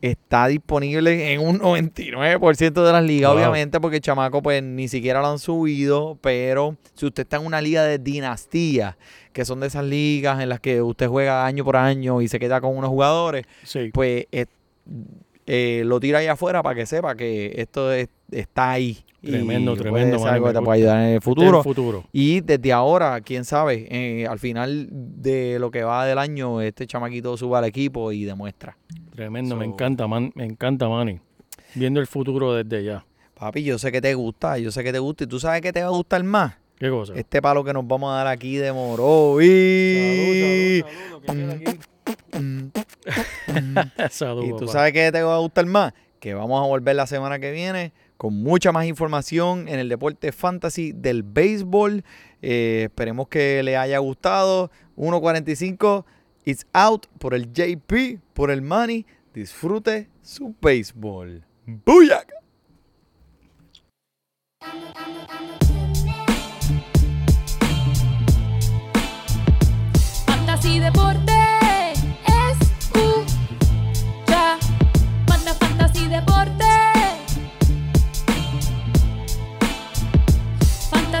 Está disponible en un 99% de las ligas, Wow. obviamente, porque el chamaco pues ni siquiera lo han subido. Pero si usted está en una liga de dinastía, que son de esas ligas en las que usted juega año por año y se queda con unos jugadores, Sí, pues eh, eh, lo tira ahí afuera para que sepa que esto es- está ahí. Tremendo, puede tremendo, ser mano, algo que te puede ayudar en el es futuro. el futuro. Y desde ahora, quién sabe, eh, al final de lo que va del año, este chamaquito suba al equipo y demuestra. Tremendo, me encanta, man, me encanta, Manny. Viendo el futuro desde ya. Papi, yo sé que te gusta, yo sé que te gusta. ¿Y tú sabes que te va a gustar más? ¿Qué cosa? Este palo que nos vamos a dar aquí de Morovi. Salud, Y tú papá. sabes que te va a gustar más, que vamos a volver la semana que viene con mucha más información en el deporte fantasy del béisbol. Eh, esperemos que le haya gustado. 1.45, it's out por el JP, por el money. Disfrute su béisbol. ¡Booyaka! Fantasy Deporte escucha. Manda Fantasy Deporte.